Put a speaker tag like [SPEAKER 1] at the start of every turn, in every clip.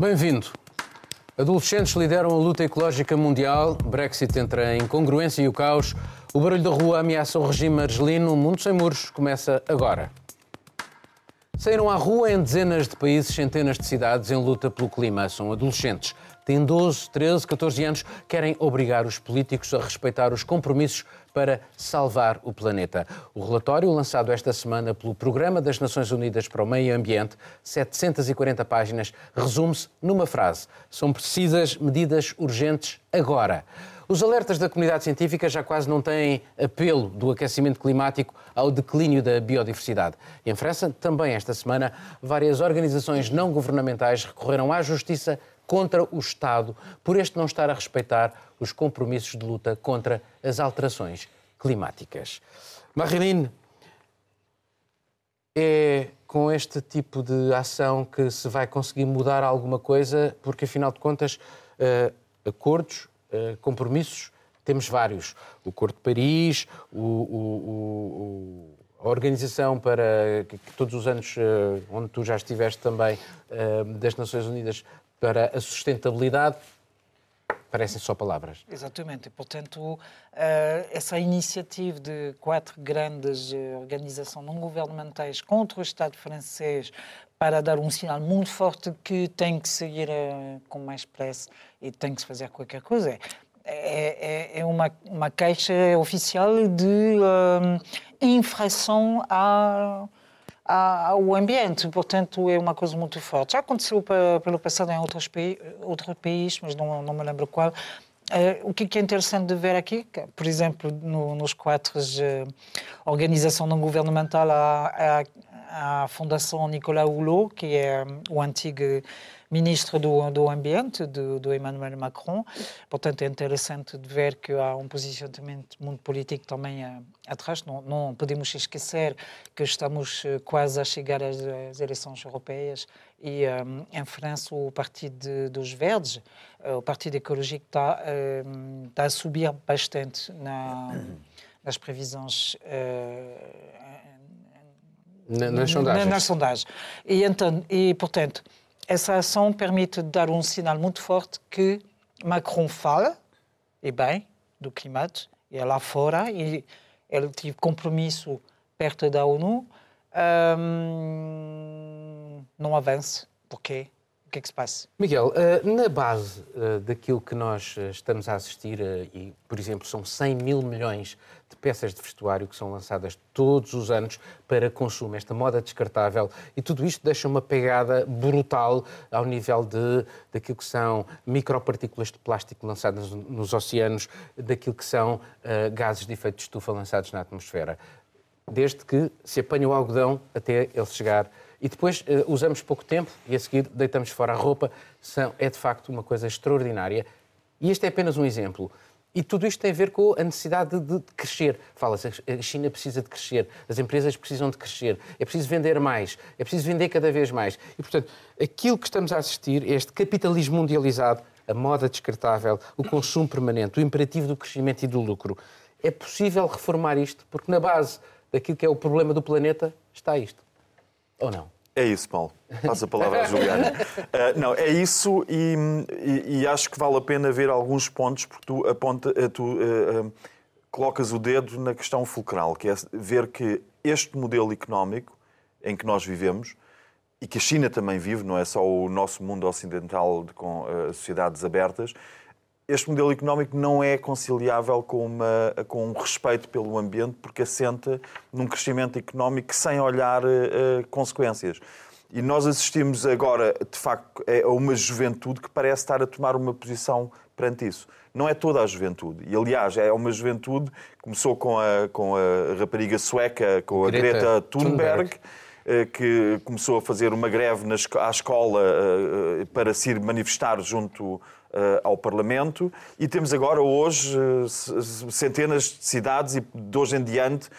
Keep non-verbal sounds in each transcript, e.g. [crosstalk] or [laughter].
[SPEAKER 1] Bem-vindo. Adolescentes lideram a luta ecológica mundial, Brexit entra em incongruência e o caos, o barulho da rua ameaça o regime argelino, o mundo sem muros começa agora. Saíram à rua em dezenas de países, centenas de cidades em luta pelo clima. São adolescentes. Têm 12, 13, 14 anos. Querem obrigar os políticos a respeitar os compromissos para salvar o planeta. O relatório, lançado esta semana pelo Programa das Nações Unidas para o Meio Ambiente, 740 páginas, resume-se numa frase: são precisas medidas urgentes agora. Os alertas da comunidade científica já quase não têm apelo do aquecimento climático ao declínio da biodiversidade. Em França, também esta semana, várias organizações não governamentais recorreram à justiça contra o Estado por este não estar a respeitar os compromissos de luta contra as alterações climáticas. Marilene, é com este tipo de ação que se vai conseguir mudar alguma coisa, porque afinal de contas, uh, acordos eh, compromissos, temos vários. O Acordo de Paris, o, o, o, a organização para que, todos os anos, uh, onde tu já estiveste também, das Nações Unidas para a sustentabilidade, parecem só palavras.
[SPEAKER 2] Exatamente, e portanto, essa iniciativa de quatro grandes organizações não governamentais contra o Estado francês para dar um sinal muito forte que tem que seguir com mais pressa e tem que se fazer qualquer coisa. É, é, é uma, uma queixa oficial de infração a, a, ao ambiente, portanto é uma coisa muito forte. Já aconteceu pelo passado em outros, países, mas não, não me lembro qual. Uh, o que é interessante de ver aqui, por exemplo, no, nos quatro uh, organizações não governamentais, a, a, a Fundação Nicolas Hulot, que é o antigo ministro do, do Ambiente, do, do, Emmanuel Macron. Portanto, é interessante de ver que há um posicionamento muito político também uh, atrás. Não, não, podemos esquecer que estamos uh, quase a chegar às, às eleições europeias e um, em França o Partido de, dos Verdes, uh, o Partido Ecológico, está, está a subir bastante na, nas previsões
[SPEAKER 1] na, nas sondagens.
[SPEAKER 2] nas sondagens. E, então, e, portanto, essa ação permite dar um sinal muito forte que Macron fala, e bem, do clima, e é lá fora, e ele teve compromisso perto da ONU, um, não avance. Porquê? O que é que se passa?
[SPEAKER 1] Miguel, eh, na base eh, daquilo que nós eh, estamos a assistir, e, por exemplo, são 100 mil milhões de peças de vestuário que são lançadas todos os anos para consumo, esta moda descartável, e tudo isto deixa uma pegada brutal ao nível de, daquilo que são micropartículas de plástico lançadas nos oceanos, daquilo que são uh, gases de efeito de estufa lançados na atmosfera. Desde que se apanha o algodão até ele chegar e depois uh, usamos pouco tempo e a seguir deitamos fora a roupa. São, é de facto uma coisa extraordinária. E este é apenas um exemplo. E tudo isto tem a ver com a necessidade de, crescer. Fala-se, a China precisa de crescer, as empresas precisam de crescer, é preciso vender mais, é preciso vender cada vez mais. E, portanto, aquilo que estamos a assistir é este capitalismo mundializado, a moda descartável, o consumo permanente, o imperativo do crescimento e do lucro. É possível reformar isto, porque na base daquilo que é o problema do planeta está isto. Ou não?
[SPEAKER 3] É isso, Paulo. Passa a palavra à Juliana. [laughs] Uh, não, é isso e, e, e, acho que vale a pena ver alguns pontos, porque tu, aponta, eh, tu uh, uh, colocas o dedo na questão fulcral, que é ver que este modelo económico em que nós vivemos, e que a China também vive, não é só o nosso mundo ocidental com sociedades abertas, este modelo económico não é conciliável com, uma, com um respeito pelo ambiente, porque assenta num crescimento económico sem olhar uh, consequências. E nós assistimos agora, de facto, a uma juventude que parece estar a tomar uma posição perante isso. Não é toda a juventude. E, aliás, é uma juventude que começou com a, com a rapariga sueca, com a Greta, Greta Thunberg, Thunberg que começou a fazer uma greve na, à escola para se ir manifestar junto ao Parlamento e temos agora hoje centenas de cidades e de hoje em diante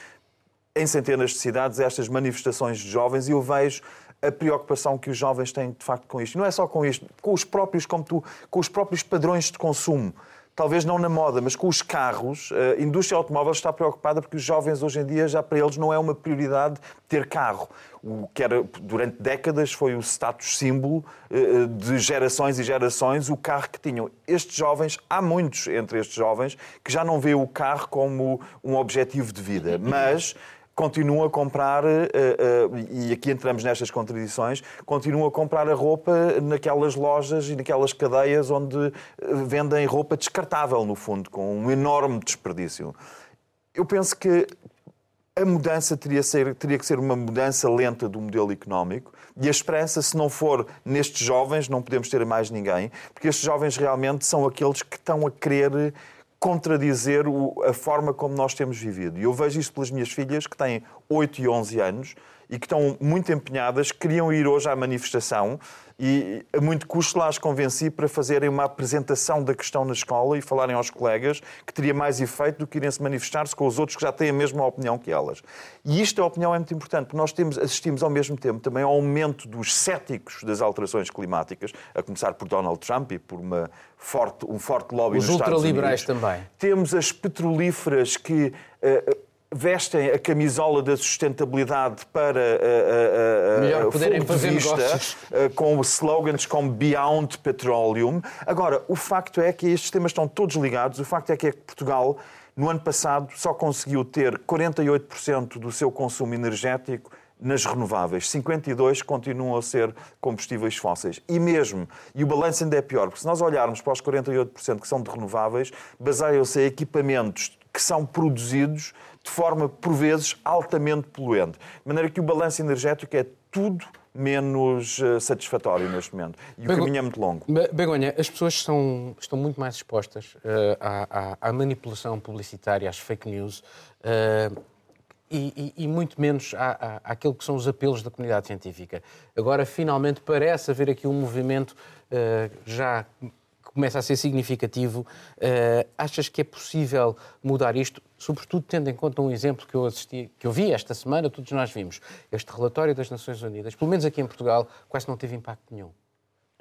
[SPEAKER 3] em centenas de cidades estas manifestações de jovens e eu vejo a preocupação que os jovens têm de facto com isto. Não é só com isto, com os próprios, como tu, com os próprios padrões de consumo. Talvez não na moda, mas com os carros, a indústria automóvel está preocupada porque os jovens hoje em dia, já para eles, não é uma prioridade ter carro. O que era, durante décadas foi o status símbolo eh, de gerações e gerações, o carro que tinham. Estes jovens, há muitos entre estes jovens que já não vê o carro como um objetivo de vida, mas continuam a comprar, eh, eh, e aqui entramos nestas contradições, continuam a comprar a roupa naquelas lojas e naquelas cadeias onde eh, vendem roupa descartável, no fundo, com um enorme desperdício. Eu penso que a mudança teria, ser, teria, que ser uma mudança lenta do modelo económico e a esperança, se não for nestes jovens, não podemos ter mais ninguém, porque estes jovens realmente são aqueles que estão a querer contradizer a forma como nós temos vivido. E eu vejo isso pelas minhas filhas, que têm 8 e 11 anos e que estão muito empenhadas, queriam ir hoje à manifestação e a muito custo lá as convenci para fazerem uma apresentação da questão na escola e falarem aos colegas que teria mais efeito do que irem se manifestar-se com os outros que já têm a mesma opinião que elas. E isto, a opinião, é muito importante, porque nós temos, assistimos ao mesmo tempo também ao aumento dos céticos das alterações climáticas, a começar por Donald Trump e por uma forte, um forte lobby
[SPEAKER 1] os
[SPEAKER 3] nos Estados Unidos.
[SPEAKER 1] Os ultraliberais também.
[SPEAKER 3] Temos as petrolíferas que... Uh, vestem a camisola da sustentabilidade para uh, uh,
[SPEAKER 1] poderem fazer
[SPEAKER 3] vista,
[SPEAKER 1] negócios.
[SPEAKER 3] com slogans como Beyond Petroleum. Agora, o facto é que estes temas estão todos ligados. O facto é que Portugal, no ano passado, só conseguiu ter 48% do seu consumo energético nas renováveis. 52 continuam a ser combustíveis fósseis. E mesmo, e o balanço ainda é pior, porque se nós olharmos para os 48% que são de renováveis, baseiam-se em equipamentos que são produzidos de forma, por vezes, altamente poluente. De maneira que o balanço energético é tudo menos uh, satisfatório neste momento. E Bego... o caminho é muito longo.
[SPEAKER 1] Begonha, as pessoas são, estão muito mais expostas uh, à, à, à, manipulação publicitária, às fake news. Uh, e, e, e, muito menos à, à, àquilo que são os apelos da comunidade científica. Agora, finalmente, parece haver aqui um movimento já começa a ser significativo. Uh, achas que é possível mudar isto, sobretudo tendo em conta um exemplo que eu assisti, que eu vi esta semana, todos nós vimos, este relatório das Nações Unidas, pelo menos aqui em Portugal, quase não teve impacto nenhum.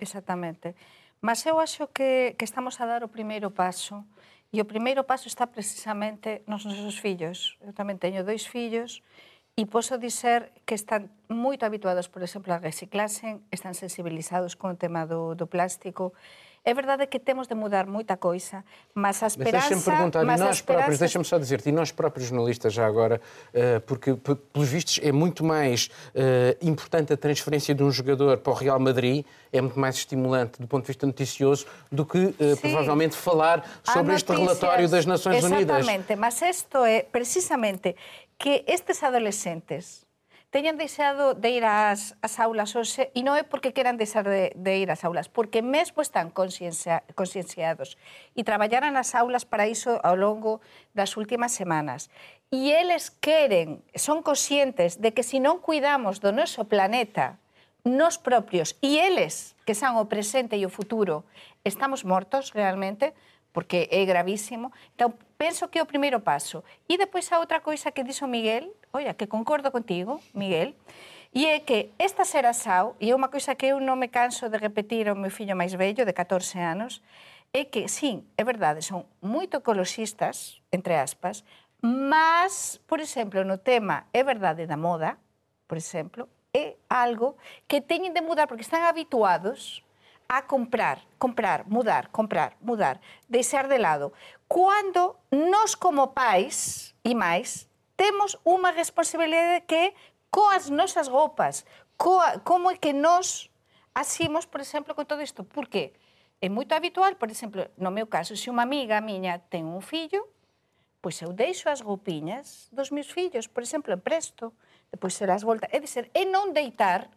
[SPEAKER 4] Exatamente. Mas eu acho que, que estamos a dar o primeiro passo e o primeiro passo está precisamente nos nosos fillos. Eu tamén teño dois fillos e posso dizer que están moito habituados, por exemplo, a reciclasen, están sensibilizados con o tema do, do plástico, É verdade que temos de mudar muita coisa, mas a esperança...
[SPEAKER 1] Deixa-me perguntar, mas e nós esperança... próprios, deixa-me só dizer-te, e nós próprios jornalistas já agora, uh, porque pelos vistos é muito mais uh, importante a transferência de um jogador para o Real Madrid, é muito mais estimulante do ponto de vista noticioso do que uh, provavelmente falar sobre este relatório das Nações
[SPEAKER 4] Exatamente,
[SPEAKER 1] Unidas.
[SPEAKER 4] Exatamente, mas isto é precisamente que estes adolescentes teñan deixado de ir ás, ás aulas hoxe, e non é porque queran deixar de, de ir ás aulas, porque mesmo están consciencia, conscienciados e traballaran as aulas para iso ao longo das últimas semanas. E eles queren, son conscientes de que se non cuidamos do noso planeta, nos propios e eles, que san o presente e o futuro, estamos mortos realmente, porque é gravísimo. Então, penso que é o primeiro paso. E depois a outra coisa que dixo Miguel, oia, que concordo contigo, Miguel, e é que esta xeração, e é unha coisa que eu non me canso de repetir ao meu fillo máis vello, de 14 anos, é que, sim, é verdade, son moito ecologistas, entre aspas, mas, por exemplo, no tema é verdade da moda, por exemplo, é algo que teñen de mudar porque están habituados a comprar, comprar, mudar, comprar, mudar, deixar de lado, cando nós como pais e máis temos unha responsabilidade que coas nosas roupas, coa, como é que nós asimos, por exemplo, con todo isto. Por qué? É moito habitual, por exemplo, no meu caso, se unha amiga miña ten un fillo, pois eu deixo as roupiñas dos meus fillos, por exemplo, presto, depois se las volta. É dizer, e non deitar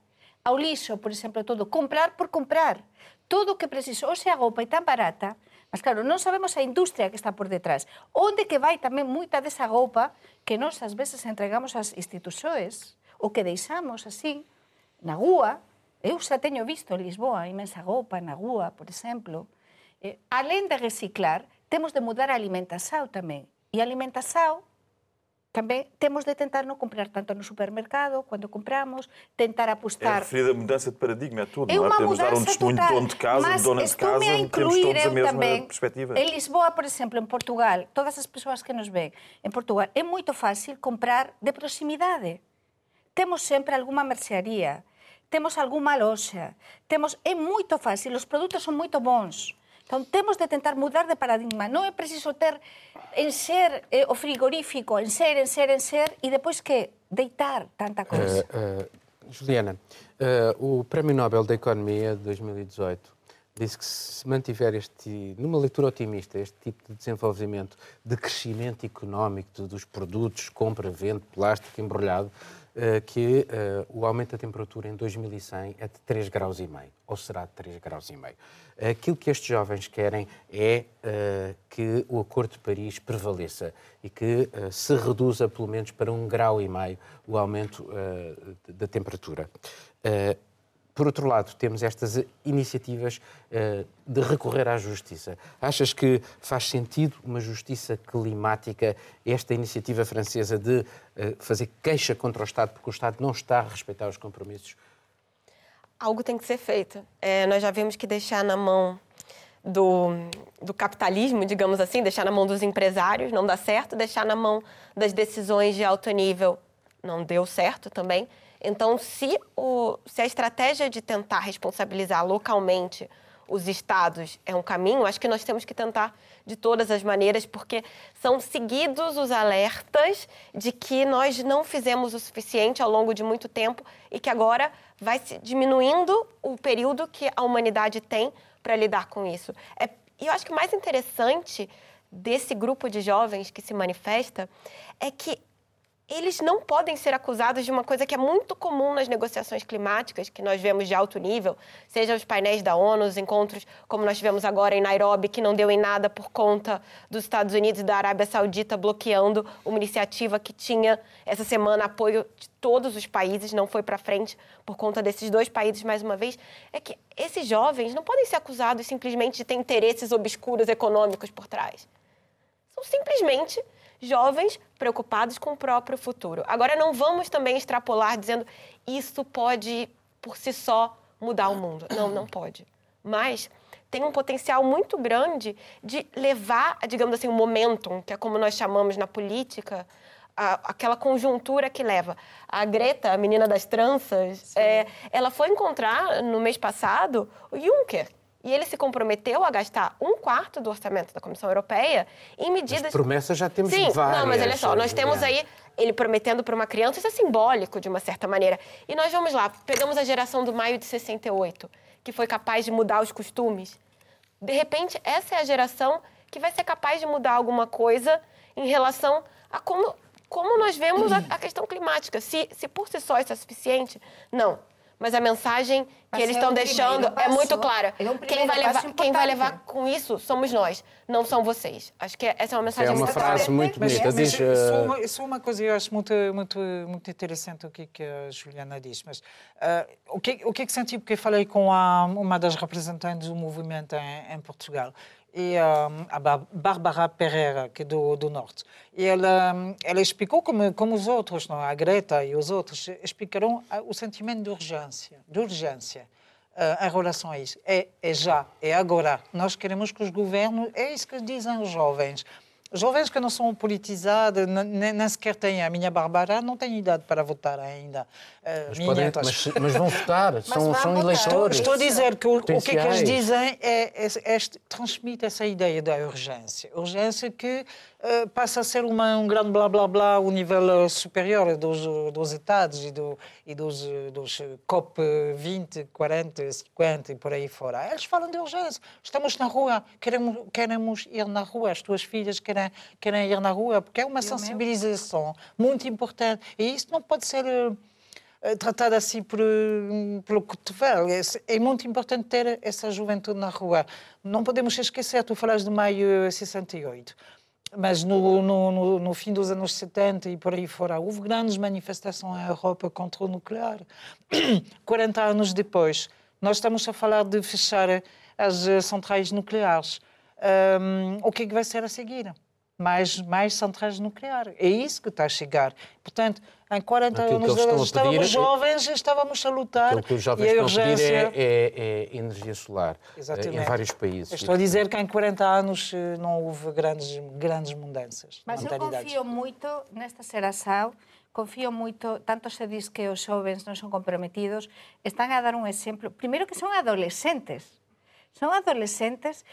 [SPEAKER 4] ao lixo, por exemplo, todo, comprar por comprar. Todo o que preciso, hoxe a roupa é tan barata, mas claro, non sabemos a industria que está por detrás. Onde que vai tamén moita desa roupa que nós ás veces entregamos ás institucións o que deixamos así, na rúa, eu xa teño visto en Lisboa imensa roupa na rúa, por exemplo. Eh, alén de reciclar, temos de mudar a alimentación tamén. E a alimentación também temos de tentar não comprar tanto no supermercado, quando compramos, tentar
[SPEAKER 3] É a
[SPEAKER 4] apostar.
[SPEAKER 3] referida mudança de paradigma, é tudo,
[SPEAKER 4] É
[SPEAKER 3] não é?
[SPEAKER 4] uma
[SPEAKER 3] Podemos dar um
[SPEAKER 4] mudança
[SPEAKER 3] testemunho de
[SPEAKER 4] total.
[SPEAKER 3] dono de casa,
[SPEAKER 4] Mas
[SPEAKER 3] de dona de casa,
[SPEAKER 4] a
[SPEAKER 3] temos todos a mesma
[SPEAKER 4] também.
[SPEAKER 3] perspectiva.
[SPEAKER 4] Em Lisboa, por exemplo, em Portugal, todas as pessoas que nos veem em Portugal, é muito fácil comprar de proximidade. Temos sempre alguma mercearia, temos alguma loja, temos é muito fácil, os produtos são muito bons. Então temos de tentar mudar de paradigma. Não é preciso ter encher eh, o frigorífico, encher, encher, encher e depois que deitar tanta coisa.
[SPEAKER 1] Uh, Juliana, uh, o Prémio Nobel da Economia de 2018 disse que se mantiver este, numa leitura otimista, este tipo de desenvolvimento, de crescimento económico dos produtos, compra, venda, plástico embrulhado, uh, que uh, o aumento da temperatura em 2100 é de 3 graus e meio, ou será de 3 graus e meio. Aquilo que estes jovens querem é uh, que o Acordo de Paris prevaleça e que se reduza pelo menos para um grau e meio o aumento da temperatura. Por outro lado, temos estas iniciativas de recorrer à justiça. Achas que faz sentido uma justiça climática, esta iniciativa francesa de fazer queixa contra o Estado porque o Estado não está a respeitar os compromissos?
[SPEAKER 5] algo tem que ser feito. É, nós já vimos que deixar na mão do, do, capitalismo, digamos assim, deixar na mão dos empresários não dá certo, deixar na mão das decisões de alto nível não deu certo também. Então, se, o, se a estratégia de tentar responsabilizar localmente os estados é um caminho, acho que nós temos que tentar de todas as maneiras, porque são seguidos os alertas de que nós não fizemos o suficiente ao longo de muito tempo e que agora vai se diminuindo o período que a humanidade tem para lidar com isso. É, e eu acho que o mais interessante desse grupo de jovens que se manifesta é que eles não podem ser acusados de uma coisa que é muito comum nas negociações climáticas, que nós vemos de alto nível, seja os painéis da ONU, os encontros como nós tivemos agora em Nairobi, que não deu em nada por conta dos Estados Unidos e da Arábia Saudita bloqueando uma iniciativa que tinha essa semana apoio de todos os países, não foi para frente por conta desses dois países mais uma vez, é que esses jovens não podem ser acusados simplesmente de ter interesses obscuros econômicos por trás. São simplesmente jovens preocupados com o próprio futuro. Agora, não vamos também extrapolar dizendo isso pode, por si só, mudar o mundo. Não, não pode. Mas tem um potencial muito grande de levar, digamos assim, um momentum, que é como nós chamamos na política, a, aquela conjuntura que leva. A Greta, a menina das tranças, é, ela foi encontrar no mês passado o Juncker, e ele se comprometeu a gastar um quarto do orçamento da Comissão Europeia em medidas.
[SPEAKER 1] Promessas já temos
[SPEAKER 5] Sim,
[SPEAKER 1] várias.
[SPEAKER 5] não, mas olha só, nós temos
[SPEAKER 1] Juliana.
[SPEAKER 5] aí ele prometendo para uma criança, isso é simbólico de uma certa maneira. E nós vamos lá, pegamos a geração do maio de 68, que foi capaz de mudar os costumes. De repente, essa é a geração que vai ser capaz de mudar alguma coisa em relação a como, como nós vemos a, a questão climática. Se, se por si só isso é suficiente, não. Mas a mensagem que
[SPEAKER 4] Mas
[SPEAKER 5] eles
[SPEAKER 4] é
[SPEAKER 5] estão
[SPEAKER 4] um
[SPEAKER 5] deixando
[SPEAKER 4] primeiro
[SPEAKER 5] é muito clara.
[SPEAKER 4] É um
[SPEAKER 5] quem, vai levar, quem vai levar com isso somos nós, não são vocês. Acho que essa é uma mensagem
[SPEAKER 1] é uma
[SPEAKER 5] muito
[SPEAKER 1] frase
[SPEAKER 5] clara.
[SPEAKER 1] muito
[SPEAKER 2] Mas,
[SPEAKER 1] bonita.
[SPEAKER 2] mas
[SPEAKER 1] Diz,
[SPEAKER 2] só,
[SPEAKER 1] uh,
[SPEAKER 2] uma, só uma coisa eu acho muito, muito, muito interessante o que, que a Juliana diz. Mas uh, o, que, o que é que senti? Porque falei com a, uma das representantes do movimento em, em Portugal. E um, a Bar- Bárbara Pereira, que é do, do Norte. E ela, um, ela explicou, como, como os outros, não? a Greta e os outros, explicaram ah, o sentimento de urgência. De urgência uh, em relação a isso. É, é já, é agora. Nós queremos que os governos, é isso que dizem os jovens. Jovens que não são politizados, nem, sequer têm. A minha Bárbara não tem idade para votar ainda. Uh,
[SPEAKER 1] Mas,
[SPEAKER 2] minha,
[SPEAKER 1] podem- mas, mas vão votar, [laughs] são,
[SPEAKER 4] vão
[SPEAKER 1] são
[SPEAKER 4] votar.
[SPEAKER 1] eleitores.
[SPEAKER 2] Estou a dizer que o, o que é que eles dizem é, é, é- transmite essa ideia da urgência. Urgência que eh, passa a ser uma, um grande blá blá blá ao nível eh, superior dos, dos Estados e, do, e dos, eh, dos COP 20, 40, 50 e por aí fora. Eles falam de urgência. Estamos na rua, queremos, queremos ir na rua, as tuas filhas querem, querem ir na rua, porque é uma sensibilização muito importante. E isso não pode ser. eh, tratada assim por, pelo cotovelo. É, é muito importante ter essa juventude na rua. Não podemos esquecer, tu falas de maio de 68, mas no, no, no, no fim dos anos 70 e por aí fora, houve grandes manifestações na Europa contra o nuclear. [clears throat] 40 anos depois, nós estamos a falar de fechar as eh, centrais nucleares. Hum, o que é que vai ser a seguir? Mais, mais centrais nucleares. É isso que está a chegar. Portanto, em 40
[SPEAKER 1] Aquilo
[SPEAKER 2] anos
[SPEAKER 1] estão a
[SPEAKER 2] estávamos
[SPEAKER 1] pedir é-
[SPEAKER 2] jovens e estávamos a lutar.
[SPEAKER 1] Aquilo que os jovens
[SPEAKER 2] e a
[SPEAKER 1] estão a pedir
[SPEAKER 2] urgência...
[SPEAKER 1] é, é- é energia solar eh,
[SPEAKER 2] Exatamente.
[SPEAKER 1] em vários países.
[SPEAKER 2] Estou a dizer que em 40 anos eh, não houve grandes, grandes mudanças.
[SPEAKER 4] Mas eu confío moito nesta Serasao, confío moito, tanto se diz que os xovens non son comprometidos, están a dar un exemplo, primeiro que son adolescentes, son adolescentes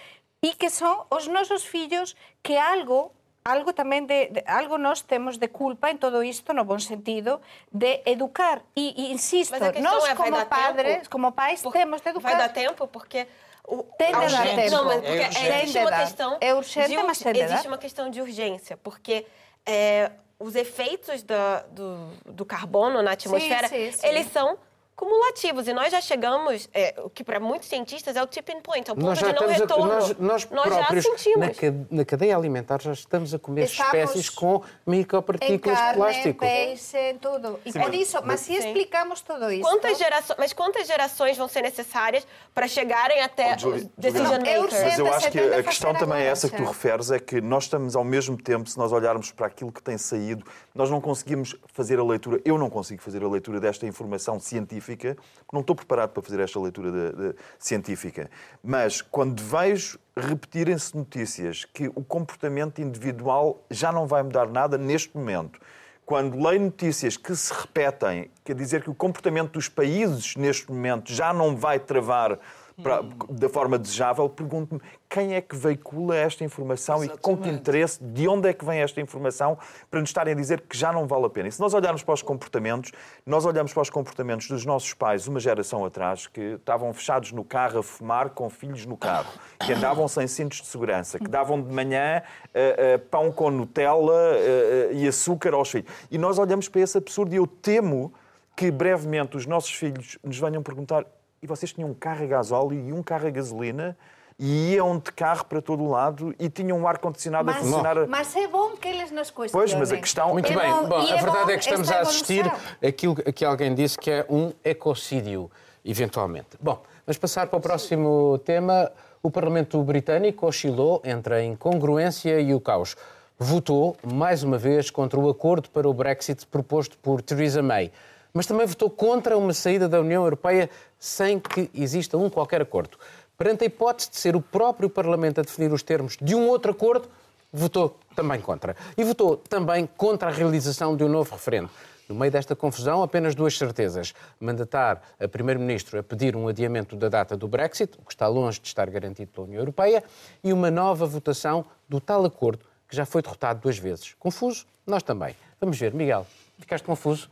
[SPEAKER 4] e que son os nosos fillos que algo algo tamén de, de algo nós temos de culpa en todo isto no bon sentido de educar e, e insisto, nós
[SPEAKER 5] é,
[SPEAKER 4] como padres,
[SPEAKER 5] tempo?
[SPEAKER 4] como pais
[SPEAKER 5] Por-
[SPEAKER 4] temos de educar.
[SPEAKER 5] Vai dar tempo porque o,
[SPEAKER 4] Tem de dar tempo.
[SPEAKER 5] Não, mas
[SPEAKER 2] É
[SPEAKER 5] porque
[SPEAKER 2] urgente.
[SPEAKER 5] existe uma questão
[SPEAKER 4] É urgente,
[SPEAKER 5] de
[SPEAKER 4] mas tem de
[SPEAKER 5] existe
[SPEAKER 4] dar.
[SPEAKER 5] uma questão de urgência, porque é, os efeitos da- do, do carbono na atmosfera,
[SPEAKER 4] sim, sim.
[SPEAKER 5] eles são cumulativos e nós já chegamos, é, o que para muitos cientistas é o tipping point, é o ponto
[SPEAKER 1] Nós já
[SPEAKER 5] de não
[SPEAKER 1] estamos a,
[SPEAKER 5] retorno.
[SPEAKER 1] nós, nós
[SPEAKER 5] já
[SPEAKER 1] próprios,
[SPEAKER 5] sentimos.
[SPEAKER 1] na, ca- na cadeia alimentar, já estamos a comer
[SPEAKER 4] Estamos
[SPEAKER 1] espécies com
[SPEAKER 4] em
[SPEAKER 1] micropartículas de
[SPEAKER 4] carne,
[SPEAKER 1] plástico.
[SPEAKER 4] peixe, em tudo. E por isso, mas se
[SPEAKER 5] Sim.
[SPEAKER 4] explicamos tudo isso...
[SPEAKER 5] Quantas gerações, mas quantas gerações vão ser necessárias para chegarem até
[SPEAKER 3] Oh, Juli-
[SPEAKER 5] os decision
[SPEAKER 3] Juliana,
[SPEAKER 4] É
[SPEAKER 5] makers?
[SPEAKER 3] Mas eu acho que a questão também é essa que tu
[SPEAKER 4] já.
[SPEAKER 3] referes, é que nós estamos ao mesmo tempo, se nós olharmos para aquilo que tem saído, nós não conseguimos fazer a leitura, eu não consigo fazer a leitura desta informação científica, porque não estou preparado para fazer esta leitura de- de- científica. Mas quando vejo repetirem-se notícias que o comportamento individual já não vai mudar nada neste momento, quando leio notícias que se repetem, quer dizer que o comportamento dos países neste momento já não vai travar para- da forma desejável, pergunto-me quem é que veicula esta informação e com que
[SPEAKER 2] Exatamente.
[SPEAKER 3] interesse, de onde é que vem esta informação para nos estarem a dizer que já não vale a pena. E se nós olharmos para os comportamentos, nós olhamos para os comportamentos dos nossos pais, uma geração atrás, que estavam fechados no carro a fumar com filhos no carro, que andavam sem cintos de segurança, que davam de manhã eh, eh, pão com Nutella eh, e açúcar aos filhos. E nós olhamos para esse absurdo e eu temo que brevemente os nossos filhos nos venham perguntar e vocês tinham um carro a gasóleo e um carro a gasolina e iam de carro para todo o lado e tinham um ar-condicionado a funcionar... a-
[SPEAKER 4] mas é bom que eles nos questionem.
[SPEAKER 3] Pois, mas a questão...
[SPEAKER 1] Muito
[SPEAKER 4] É
[SPEAKER 1] bem.
[SPEAKER 4] bom-
[SPEAKER 1] Bom, a
[SPEAKER 4] é
[SPEAKER 1] verdade
[SPEAKER 4] bom
[SPEAKER 1] é que estamos
[SPEAKER 4] esta
[SPEAKER 1] a assistir
[SPEAKER 4] evolução.
[SPEAKER 1] aquilo que alguém disse que é um ecocídio, eventualmente. Bom, vamos passar para o próximo tema. O Parlamento Britânico oscilou entre a incongruência e o caos. Votou, mais uma vez, contra o acordo para o Brexit proposto por Theresa May. Mas também votou contra uma saída da União Europeia sem que exista um qualquer acordo. Perante a hipótese de ser o próprio Parlamento a definir os termos de um outro acordo, votou também contra. E votou também contra a realização de um novo referendo. No meio desta confusão, apenas duas certezas. Mandatar a Primeiro-Ministro a pedir um adiamento da data do Brexit, o que está longe de estar garantido pela União Europeia, e uma nova votação do tal acordo que já foi derrotado duas vezes. Confuso? Nós também. Vamos ver. Miguel, ficaste confuso?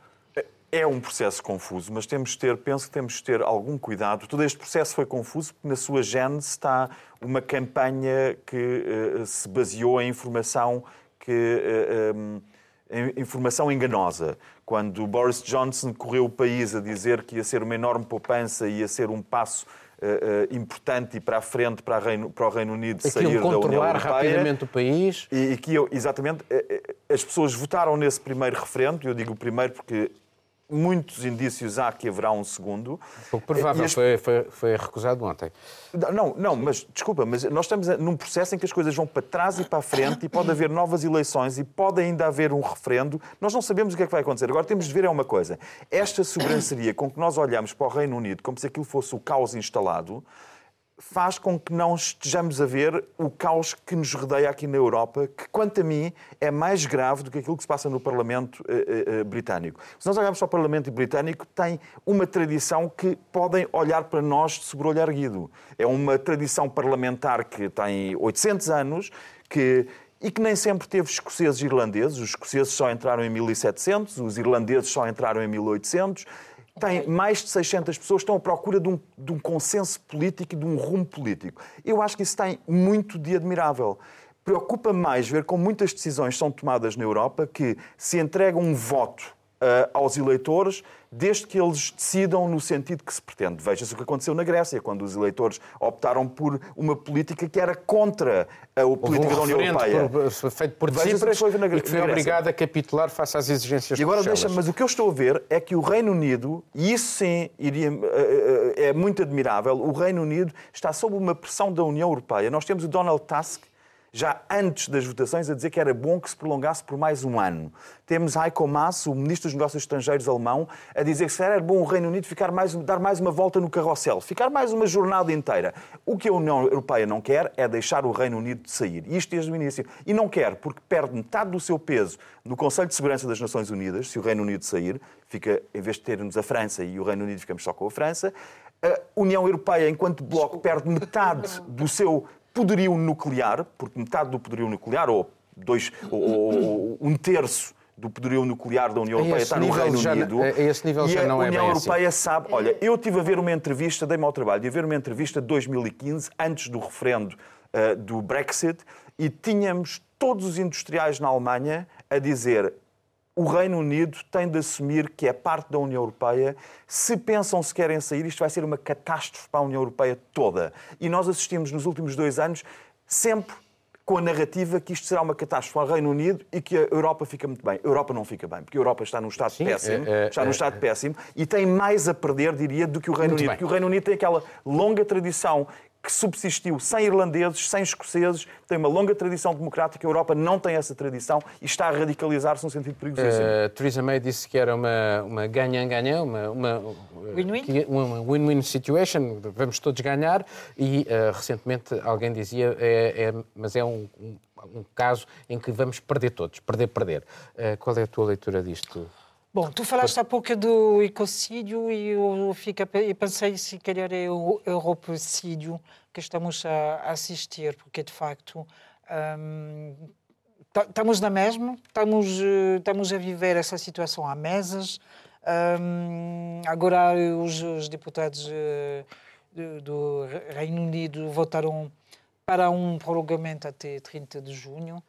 [SPEAKER 3] É um processo confuso, mas temos de ter, penso que temos de ter algum cuidado. Todo este processo foi confuso porque na sua gênese está uma campanha que eh, se baseou em informação que eh, em- em informação enganosa. Quando Boris Johnson correu o país a dizer que ia ser uma enorme poupança e ia ser um passo eh, eh, importante e para a frente para, a Reino- para o Reino Unido
[SPEAKER 1] Aquilo
[SPEAKER 3] sair da União
[SPEAKER 1] controlar
[SPEAKER 3] Europeia.
[SPEAKER 1] rapidamente o país.
[SPEAKER 3] E, e que eu, exatamente, eh, eh, as pessoas votaram nesse primeiro referendo, eu digo o primeiro porque muitos indícios há que haverá um segundo.
[SPEAKER 1] Pouco provável,
[SPEAKER 3] as-
[SPEAKER 1] foi, foi, foi recusado ontem.
[SPEAKER 3] Não, não, mas desculpa, mas nós estamos num processo em que as coisas vão para trás e para a frente e pode haver novas eleições e pode ainda haver um referendo. Nós não sabemos o que é que vai acontecer. Agora temos de ver é uma coisa. Esta sobranceria com que nós olhamos para o Reino Unido como se aquilo fosse o caos instalado faz com que não estejamos a ver o caos que nos rodeia aqui na Europa, que, quanto a mim, é mais grave do que aquilo que se passa no Parlamento eh, eh, eh, britânico. Se nós olharmos para o Parlamento britânico, tem uma tradição que podem olhar para nós de sobrolho erguido. É uma tradição parlamentar que tem 800 anos, que e que nem sempre teve escoceses e irlandeses. Os escoceses só entraram em 1700, os irlandeses só entraram em 1800 tem mais de 600 pessoas estão à procura de um, de um consenso político e de um rumo político. Eu acho que isso tem muito de admirável. Preocupa mais ver como muitas decisões são tomadas na Europa que se entregam um voto aos eleitores desde que eles decidam no sentido que se pretende. Veja-se o que aconteceu na Grécia, quando os eleitores optaram por uma política que era contra a política da
[SPEAKER 1] um
[SPEAKER 3] União
[SPEAKER 1] referendo
[SPEAKER 3] Europeia.
[SPEAKER 1] por- feito por Tsipras e que foi obrigado a capitular face às exigências
[SPEAKER 3] E agora
[SPEAKER 1] de
[SPEAKER 3] deixa mas o que eu estou a ver é que o Reino Unido, e isso sim iria, eh, eh, é muito admirável, o Reino Unido está sob uma pressão da União Europeia. Nós temos o Donald Tusk, já antes das votações, a dizer que era bom que se prolongasse por mais um ano. Temos Heiko Maas, o ministro dos Negócios Estrangeiros alemão, a dizer que se era bom o Reino Unido ficar mais, dar mais uma volta no carrossel, ficar mais uma jornada inteira. O que a União Europeia não quer é deixar o Reino Unido de sair. Isto desde o início. E não quer, porque perde metade do seu peso no Conselho de Segurança das Nações Unidas, se o Reino Unido sair, fica, em vez de termos a França e o Reino Unido, ficamos só com a França. A União Europeia, enquanto bloco, perde metade do seu poderio nuclear, porque metade do poderio nuclear, ou, dois, ou, ou um terço do poderio nuclear da União Europeia está no Reino
[SPEAKER 1] já,
[SPEAKER 3] Unido.
[SPEAKER 1] A esse nível
[SPEAKER 3] e
[SPEAKER 1] já não
[SPEAKER 3] a
[SPEAKER 1] é
[SPEAKER 3] União
[SPEAKER 1] bem
[SPEAKER 3] Europeia
[SPEAKER 1] assim.
[SPEAKER 3] sabe. Olha, eu tive a ver uma entrevista, dei-me ao trabalho de ver uma entrevista de 2015, antes do referendo uh, do Brexit, e tínhamos todos os industriais na Alemanha a dizer o Reino Unido tem de assumir que é parte da União Europeia. Se pensam se querem sair, isto vai ser uma catástrofe para a União Europeia toda. E nós assistimos nos últimos dois anos sempre com a narrativa que isto será uma catástrofe ao Reino Unido e que a Europa fica muito bem. A Europa não fica bem, porque a Europa está num estado
[SPEAKER 1] Sim,
[SPEAKER 3] péssimo,
[SPEAKER 1] é, é,
[SPEAKER 3] está num
[SPEAKER 1] é,
[SPEAKER 3] estado
[SPEAKER 1] é.
[SPEAKER 3] péssimo e tem mais a perder, diria, do que o Reino Unido.
[SPEAKER 1] bem.
[SPEAKER 3] Porque o Reino Unido tem aquela longa tradição que subsistiu sem irlandeses, sem escoceses, tem uma longa tradição democrática. A Europa não tem essa tradição e está a radicalizar-se num sentido perigosíssimo.
[SPEAKER 1] Uh, Theresa May disse que era uma uma ganha-ganha, uma uma
[SPEAKER 2] Win-win?
[SPEAKER 1] que- uma win-win situation, vamos todos ganhar. E uh, recentemente alguém dizia, é, é- mas é um, um- um caso em que vamos perder todos, perder, perder. Uh, qual é a tua leitura disto?
[SPEAKER 2] Bom, tu falaste há pouco do ecocídio e eu fico a pe- e pensei se calhar é o europecídio que estamos a assistir, porque de facto hum, ta- estamos na mesma, estamos, estamos a viver essa situação há meses. Hum, agora os, os deputados do, do Reino Unido votaram para um prolongamento até 30 de junho.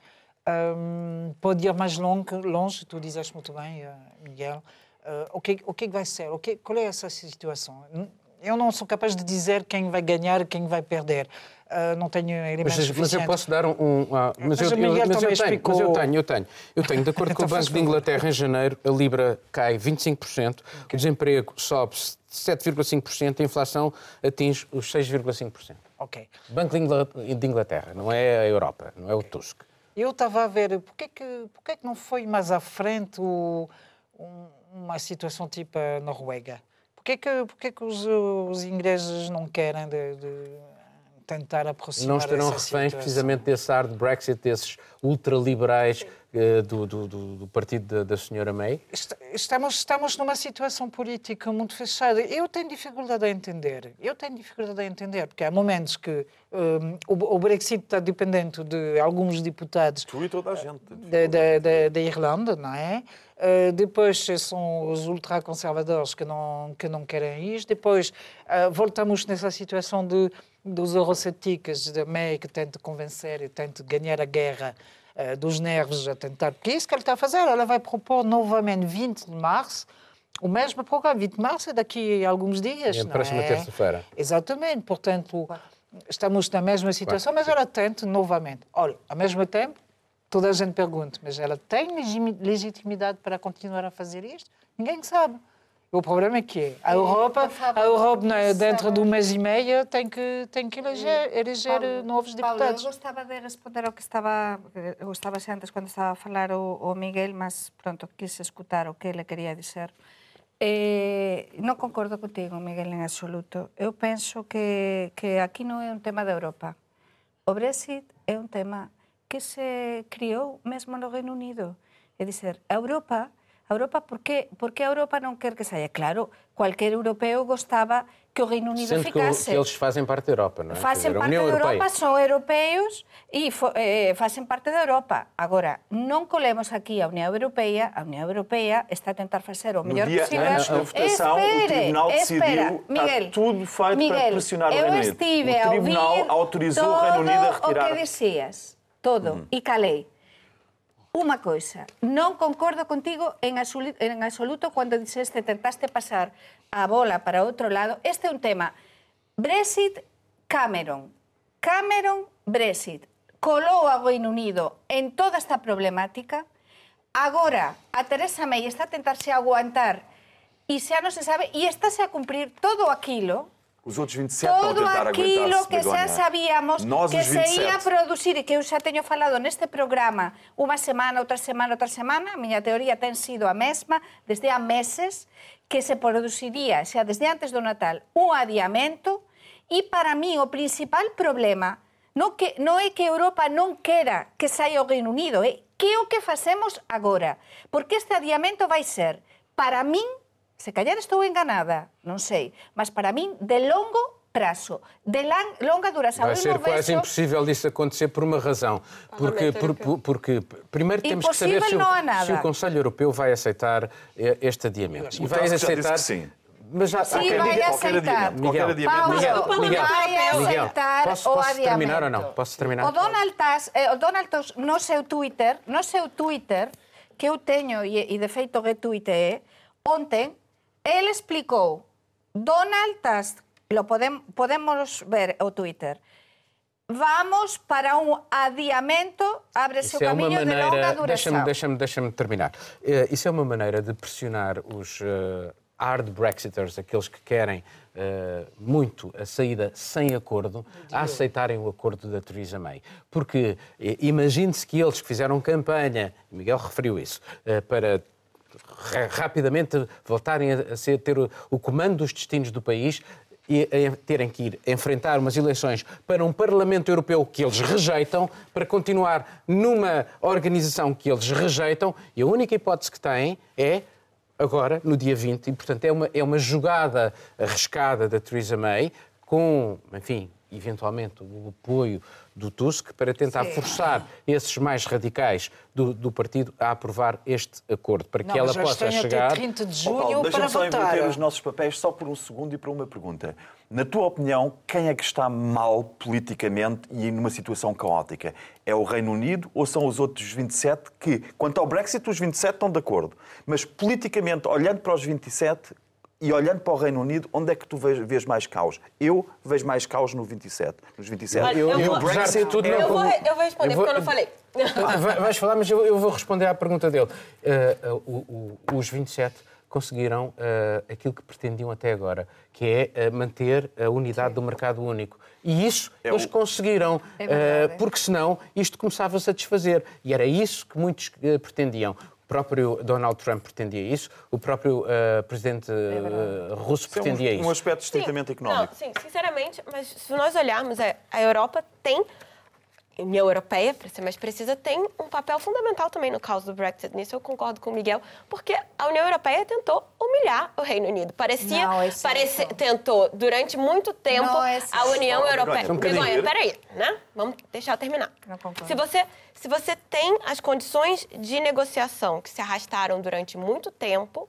[SPEAKER 2] Hum, pode ir mais longe, longe tu dizes muito bem, eh, Miguel. Eh, o, que, o que é que vai ser? O que, qual é essa situação? Eu não sou capaz de dizer quem vai ganhar, quem vai perder. Eh, não tenho elementos
[SPEAKER 1] Mas, mas eu posso dar um. um- ah, mas,
[SPEAKER 2] Mas
[SPEAKER 1] eu, eu- mas eu tenho,
[SPEAKER 2] explicou-
[SPEAKER 1] mas eu tenho, eu tenho. Eu tenho, de acordo [laughs] com o
[SPEAKER 2] Então
[SPEAKER 1] Banco de Inglaterra, em janeiro, a Libra cai 25%, o desemprego sobe 7,5%, a inflação atinge os 6,5%.
[SPEAKER 2] Ok.
[SPEAKER 1] Banco de Inglaterra, não é a Europa, não é o Tusk.
[SPEAKER 2] Eu estava a ver, porquê que, porquê que não foi mais à frente o- um- uma situação tipo a Noruega? Porquê que, porquê que os, os ingleses não querem de, de tentar aproximar
[SPEAKER 1] Não estarão
[SPEAKER 2] essa
[SPEAKER 1] reféns
[SPEAKER 2] situação?
[SPEAKER 1] precisamente desse hard Brexit, desses ultraliberais eh, do, do, do, do partido da, da senhora May?
[SPEAKER 2] Est- Estamos, estamos numa situação política muito fechada. Eu tenho dificuldade a entender. Eu tenho dificuldade a entender, porque há momentos que hum, o, o Brexit está dependente de alguns deputados
[SPEAKER 3] Tu e toda a gente.
[SPEAKER 2] da, da, da, da Irlanda, não é? Uh, depois são os ultraconservadores que não, que não querem isto. Depois uh, voltamos nessa situação de, dos eurocéticos, da May que tenta convencer e tenta ganhar a guerra uh, dos nervos a tentar. Porque é isso que ela está a fazer. Ela vai propor novamente 20 de março o mesmo programa. 20 de março é daqui a alguns dias.
[SPEAKER 1] É a
[SPEAKER 2] não
[SPEAKER 1] próxima
[SPEAKER 2] é?
[SPEAKER 1] terça-feira.
[SPEAKER 2] Exatamente. Portanto, estamos na mesma situação, mas ela tenta novamente. Olha, ao mesmo tempo, toda a gente pergunta, mas ela tem legitimidade para continuar a fazer isto? Ninguém sabe. O problema é que a Europa,
[SPEAKER 4] favor,
[SPEAKER 2] a Europa dentro de um mês e meio tem que, tem que eleger, eleger eh, novos
[SPEAKER 4] Paulo,
[SPEAKER 2] deputados.
[SPEAKER 4] eu gostaba de responder ao que estaba eu gostaba se antes cando estaba a falar o, o Miguel, mas pronto, quise escutar o que ele quería dizer. Eh, non concordo contigo, Miguel, en absoluto. Eu penso que, que aquí non é un tema da Europa. O Brexit é un tema que se criou mesmo no Reino Unido. É dizer, a Europa, a Europa por que, por que a Europa non quer que saia? Claro, cualquier europeo gostaba que o Reino Unido
[SPEAKER 1] Sendo que, o-
[SPEAKER 4] ficase.
[SPEAKER 1] que eles fazem parte da Europa, não é? Dizer, a
[SPEAKER 4] parte
[SPEAKER 1] União
[SPEAKER 4] da Europa,
[SPEAKER 1] Europeia.
[SPEAKER 4] son europeos e eh, facen parte da Europa. Agora, non colemos aquí a Unión Europea, a Unión Europea está a tentar facer o
[SPEAKER 3] No
[SPEAKER 4] mellor
[SPEAKER 3] dia
[SPEAKER 4] posible.
[SPEAKER 3] antes da votação, o Tribunal decidiu,
[SPEAKER 4] espera,
[SPEAKER 3] está
[SPEAKER 4] Miguel,
[SPEAKER 3] tudo feito para
[SPEAKER 4] Miguel,
[SPEAKER 3] pressionar o Reino Unido. O Tribunal autorizou o Reino Unido a
[SPEAKER 4] o
[SPEAKER 3] retirar-
[SPEAKER 4] que dicías, todo, e calei. Unha coisa, non concordo contigo en absoluto, en absoluto cando dixeste tentaste pasar a bola para outro lado. Este é un tema. Brexit, Cameron. Cameron, Brexit. Colou a Reino Unido en toda esta problemática. Agora, a Teresa May está a tentarse aguantar e xa non se sabe, e estáse a cumprir todo aquilo
[SPEAKER 3] Os outros 27 estão a
[SPEAKER 4] todo aquilo que xa sabíamos
[SPEAKER 3] Nós,
[SPEAKER 4] que se
[SPEAKER 3] 27.
[SPEAKER 4] ia produzir e que eu xa teño falado neste programa unha semana, outra semana, outra semana, a miña teoría ten sido a mesma desde há meses que se produciría xa desde antes do Natal un adiamento e para mí o principal problema non, que, non é que Europa non quera que saia o Reino Unido, é que é o que facemos agora. Porque este adiamento vai ser, para min, se callar estou enganada, non sei, mas para min de longo prazo, de lang, longa duração.
[SPEAKER 1] Vai ser quase
[SPEAKER 4] vejo-
[SPEAKER 1] impossível disso acontecer por uma razão. Porque, por- por- porque primeiro temos que saber se o, se o Conselho Europeu vai aceitar eh, este adiamento. E
[SPEAKER 3] O
[SPEAKER 1] vai
[SPEAKER 3] Tusk já disse
[SPEAKER 1] aceitar.
[SPEAKER 3] que sim.
[SPEAKER 1] Mas já,
[SPEAKER 4] Sim,
[SPEAKER 1] quem
[SPEAKER 4] vai
[SPEAKER 1] diga-
[SPEAKER 3] Qualquer
[SPEAKER 4] aceitar.
[SPEAKER 3] adiamento, qualquer
[SPEAKER 1] Miguel,
[SPEAKER 3] adiamento.
[SPEAKER 4] Paulo,
[SPEAKER 1] Miguel, Miguel,
[SPEAKER 4] vai
[SPEAKER 1] Miguel,
[SPEAKER 4] aceitar
[SPEAKER 1] posso-
[SPEAKER 4] o
[SPEAKER 1] posso
[SPEAKER 4] adiamento.
[SPEAKER 1] terminar ou não? Posso terminar?
[SPEAKER 4] O Donald Tusk, eh, o Donald Tusk no seu Twitter, no seu Twitter, que eu teño e, e de feito retuiteé, ontem, ele explicou, Donald Tusk, lo podem, podemos ver o Twitter, vamos para un adiamento, abre-se o
[SPEAKER 1] Isso é uma
[SPEAKER 4] caminho de longa
[SPEAKER 1] maneira.
[SPEAKER 4] duração.
[SPEAKER 1] Deixa-me deixa terminar. Eh, Isso é uma maneira de pressionar os eh, hard Brexiters, aqueles que querem eh, muito a saída sem acordo, a aceitarem o acordo da Theresa May. Porque imagine-se que eles que fizeram campanha, Miguel referiu isso, para ra- rapidamente voltarem a ser, ter o, o comando dos destinos do país e a terem que ir enfrentar umas eleições para um Parlamento Europeu que eles rejeitam, para continuar numa organização que eles rejeitam, e a única hipótese que têm é agora, no dia 20, e portanto é uma, é uma jogada arriscada da Theresa May, com, enfim, eventualmente o apoio do Tusk, para tentar
[SPEAKER 4] Sim.
[SPEAKER 1] forçar esses mais radicais do, do partido a aprovar este acordo, para que
[SPEAKER 2] Não,
[SPEAKER 1] ela possa chegar...
[SPEAKER 2] até 30 de
[SPEAKER 3] Ó,
[SPEAKER 2] junho
[SPEAKER 3] Paulo,
[SPEAKER 2] para
[SPEAKER 3] Deixa-me só
[SPEAKER 2] votar.
[SPEAKER 3] inverter os nossos papéis só por um segundo e para uma pergunta. Na tua opinião, quem é que está mal politicamente e numa situação caótica? É o Reino Unido ou são os outros 27 que, quanto ao Brexit, os 27 estão de acordo. Mas politicamente, olhando para os 27 e olhando para o Reino Unido, onde é que tu vês, vês mais caos? Eu vejo mais caos no 27, nos 27.
[SPEAKER 5] Olha,
[SPEAKER 1] Eu,
[SPEAKER 5] eu
[SPEAKER 1] eu,
[SPEAKER 5] vou-
[SPEAKER 1] de tudo,
[SPEAKER 5] Eu
[SPEAKER 1] não-
[SPEAKER 5] vou, eu vou responder
[SPEAKER 1] eu vou-
[SPEAKER 5] porque eu não falei.
[SPEAKER 1] Vai- Vais falar, mas eu, eu vou responder à pergunta dele. O- o- os 27 conseguiram eh, aquilo que pretendiam até agora, que é eh, manter a unidade do mercado único. E isso
[SPEAKER 3] É
[SPEAKER 1] eles
[SPEAKER 3] o-
[SPEAKER 1] conseguiram,
[SPEAKER 4] É verdade.
[SPEAKER 1] eh, porque senão isto começava-se a desfazer. E era isso que muitos pretendiam. O próprio Donald Trump pretendia isso, o próprio eh, presidente eh, russo
[SPEAKER 3] Isso é
[SPEAKER 1] pretendia
[SPEAKER 3] um, um
[SPEAKER 1] isso.
[SPEAKER 3] aspecto estritamente económico.
[SPEAKER 5] Não, sim, sinceramente, mas se nós olharmos, é, a Europa tem, União Europeia, para ser mais precisa, tem um papel fundamental também no caso do Brexit. Nisso eu concordo com o Miguel, porque a União Europeia tentou humilhar o Reino Unido. Parecia,
[SPEAKER 4] Não é
[SPEAKER 5] parecia tentou durante muito tempo
[SPEAKER 4] Não é
[SPEAKER 5] a. União Europeia.
[SPEAKER 3] um.
[SPEAKER 5] Begonha, peraí, né? Vamos deixar eu terminar.
[SPEAKER 4] Não concordo.
[SPEAKER 5] Se você, se você tem as condições de negociação que se arrastaram durante muito tempo,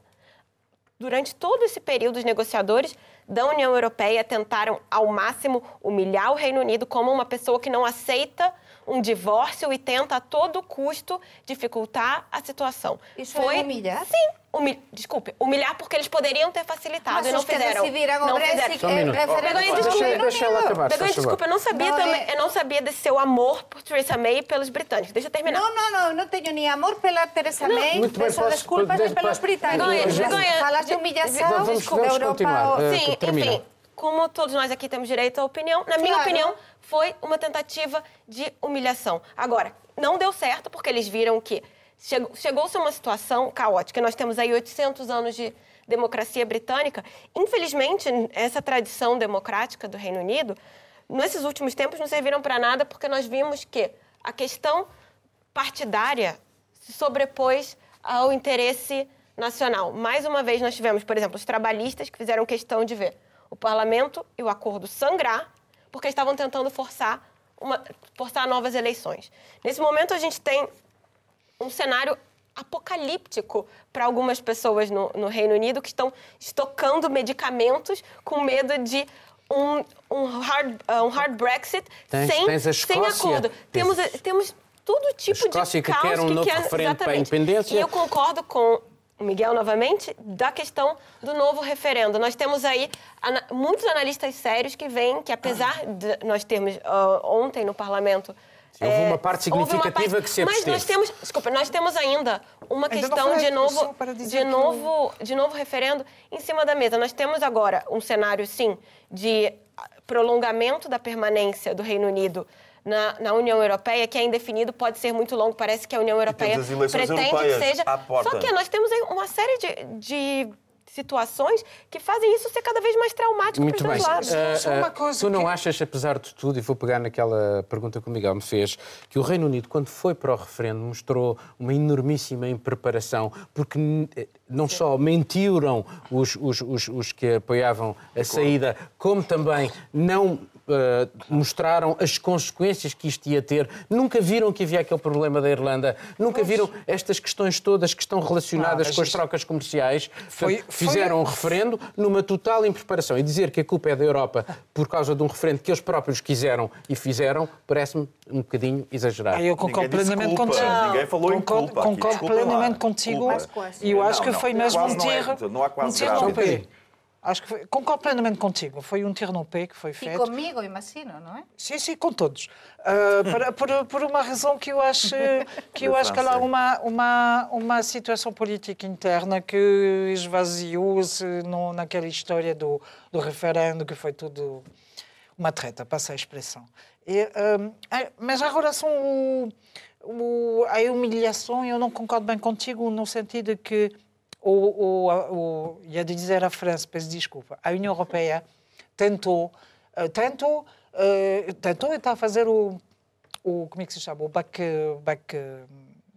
[SPEAKER 5] durante todo esse período, os negociadores da União Europeia tentaram ao máximo humilhar o Reino Unido como uma pessoa que não aceita um divórcio e tenta a todo custo dificultar a situação.
[SPEAKER 4] Isso é humilhar?
[SPEAKER 5] Sim. Humil... Desculpe, humilhar porque eles poderiam ter facilitado
[SPEAKER 4] Mas
[SPEAKER 5] e não fizeram. não
[SPEAKER 4] Brexit
[SPEAKER 5] fizeram.
[SPEAKER 1] Só um
[SPEAKER 4] é
[SPEAKER 1] minuto.
[SPEAKER 4] referendo
[SPEAKER 5] Begonha,
[SPEAKER 4] ao
[SPEAKER 5] desculpa,
[SPEAKER 4] Reino
[SPEAKER 1] deixa ela
[SPEAKER 4] Unido.
[SPEAKER 1] acabar.
[SPEAKER 5] Begonha,
[SPEAKER 1] faz favor.
[SPEAKER 5] desculpa, eu não sabia
[SPEAKER 4] Não,
[SPEAKER 5] também,
[SPEAKER 4] é-
[SPEAKER 5] eu não sabia desse seu amor por Theresa May e pelos britânicos. Deixa eu terminar.
[SPEAKER 4] No, no, no, non teño ni amor pela Teresa May,
[SPEAKER 1] Muito bem,
[SPEAKER 4] peço
[SPEAKER 1] posso-
[SPEAKER 4] desculpas
[SPEAKER 1] posso-
[SPEAKER 4] pelos británicos.
[SPEAKER 5] Begonha,
[SPEAKER 4] de humillação,
[SPEAKER 1] Vamos-
[SPEAKER 4] desculpa,
[SPEAKER 1] vamos
[SPEAKER 4] Europa...
[SPEAKER 1] continuar. Eh,
[SPEAKER 5] Sim,
[SPEAKER 1] termina.
[SPEAKER 5] enfim, como todos nós aqui temos direito à opinião, na minha
[SPEAKER 4] Claro.
[SPEAKER 5] opinião, foi uma tentativa de humilhação. Agora, não deu certo porque eles viram que chegou- chegou-se a uma situação caótica. Nós temos aí 800 anos de democracia britânica. Infelizmente, essa tradição democrática do Reino Unido, nesses últimos tempos, não serviram para nada porque nós vimos que a questão partidária se sobrepôs ao interesse nacional. Mais uma vez, nós tivemos, por exemplo, os trabalhistas que fizeram questão de ver o parlamento e o acordo sangrar, porque estavam tentando forçar, uma, forçar novas eleições. Nesse momento, a gente tem um cenário apocalíptico para algumas pessoas no, no Reino Unido que estão estocando medicamentos com medo de um, um, hard, uh, um hard Brexit
[SPEAKER 1] Tens-
[SPEAKER 5] sem,
[SPEAKER 1] tens a
[SPEAKER 5] sem
[SPEAKER 1] Escócia.
[SPEAKER 5] acordo. Temos, temos todo tipo
[SPEAKER 1] Escócia
[SPEAKER 5] de
[SPEAKER 1] que
[SPEAKER 5] caos
[SPEAKER 1] quer um novo
[SPEAKER 5] quer-
[SPEAKER 1] referendo para a independência.
[SPEAKER 5] E eu concordo com o Miguel novamente da questão do novo referendo. Nós temos aí ana- muitos analistas sérios que veem que apesar de nós termos ah, ontem no parlamento
[SPEAKER 1] Sim, houve uma parte
[SPEAKER 5] houve uma
[SPEAKER 1] significativa
[SPEAKER 5] parte-
[SPEAKER 1] que se
[SPEAKER 5] Mas
[SPEAKER 1] absteve.
[SPEAKER 5] nós temos, desculpa, nós temos ainda uma
[SPEAKER 2] Ainda
[SPEAKER 5] questão de novo, de
[SPEAKER 2] que
[SPEAKER 5] novo, de novo referendo em cima da mesa. Nós temos agora um cenário, sim, de prolongamento da permanência do Reino Unido na, na União Europeia, que é indefinido, pode ser muito longo. Parece que a União Europeia pretende que seja. Só que nós temos aí uma série de, de situações que fazem isso ser cada vez mais traumático
[SPEAKER 1] Muito
[SPEAKER 5] para os
[SPEAKER 1] bem.
[SPEAKER 5] dois lados.
[SPEAKER 2] Ah, Só uma
[SPEAKER 1] Ah,
[SPEAKER 2] coisa
[SPEAKER 1] tu não
[SPEAKER 2] que-
[SPEAKER 1] achas, apesar de tudo, e vou pegar naquela pergunta que o Miguel me fez, que o Reino Unido, quando foi para o referendo, mostrou uma enormíssima impreparação, porque eh, não só mentiram os, os, os, os que apoiavam a saída, como também não eh, mostraram as consequências que isto ia ter. Nunca viram que havia aquele problema da Irlanda, nunca viram estas questões todas que estão relacionadas
[SPEAKER 2] Ah,
[SPEAKER 1] com as
[SPEAKER 2] isto-
[SPEAKER 1] trocas comerciais.
[SPEAKER 2] Foi-
[SPEAKER 1] fizeram um referendo numa total impreparação. E dizer que a culpa é da Europa por causa de um referendo que eles próprios quiseram e fizeram, parece-me um bocadinho exagerado.
[SPEAKER 2] Ah, eu concordo
[SPEAKER 3] Ninguém disse
[SPEAKER 2] plenamente
[SPEAKER 3] culpa.
[SPEAKER 2] contigo.
[SPEAKER 3] Ninguém falou em
[SPEAKER 2] concordo,
[SPEAKER 3] culpa aqui.
[SPEAKER 2] Concordo
[SPEAKER 3] Desculpa lá.
[SPEAKER 2] plenamente contigo.
[SPEAKER 3] Culpa.
[SPEAKER 2] E eu acho
[SPEAKER 3] Não,
[SPEAKER 2] que
[SPEAKER 3] não.
[SPEAKER 2] foi mesmo
[SPEAKER 3] Quase
[SPEAKER 2] um
[SPEAKER 3] não é-
[SPEAKER 2] tiro.
[SPEAKER 3] não há quase
[SPEAKER 2] um Acho que foi, concordo plenamente contigo. Foi um tiro no pé que foi
[SPEAKER 4] E
[SPEAKER 2] feito.
[SPEAKER 4] comigo, imagino, não é?
[SPEAKER 2] Sim, sim, com todos. Ah, para- por, por uma razão que eu acho [laughs] que eu acho que há
[SPEAKER 3] França.
[SPEAKER 2] uma uma uma situação política interna que esvaziou-se naquela história do do referendo que foi tudo uma treta, passa a expressão. E, ah, mas em relação ao, o, a humilhação, eu não concordo bem contigo no sentido que o, o, o, ia dizer a França, peço desculpa, a União Europeia tentou, eh, tentou, eh, tentou e está a fazer o, o como é que se chama, o back, back,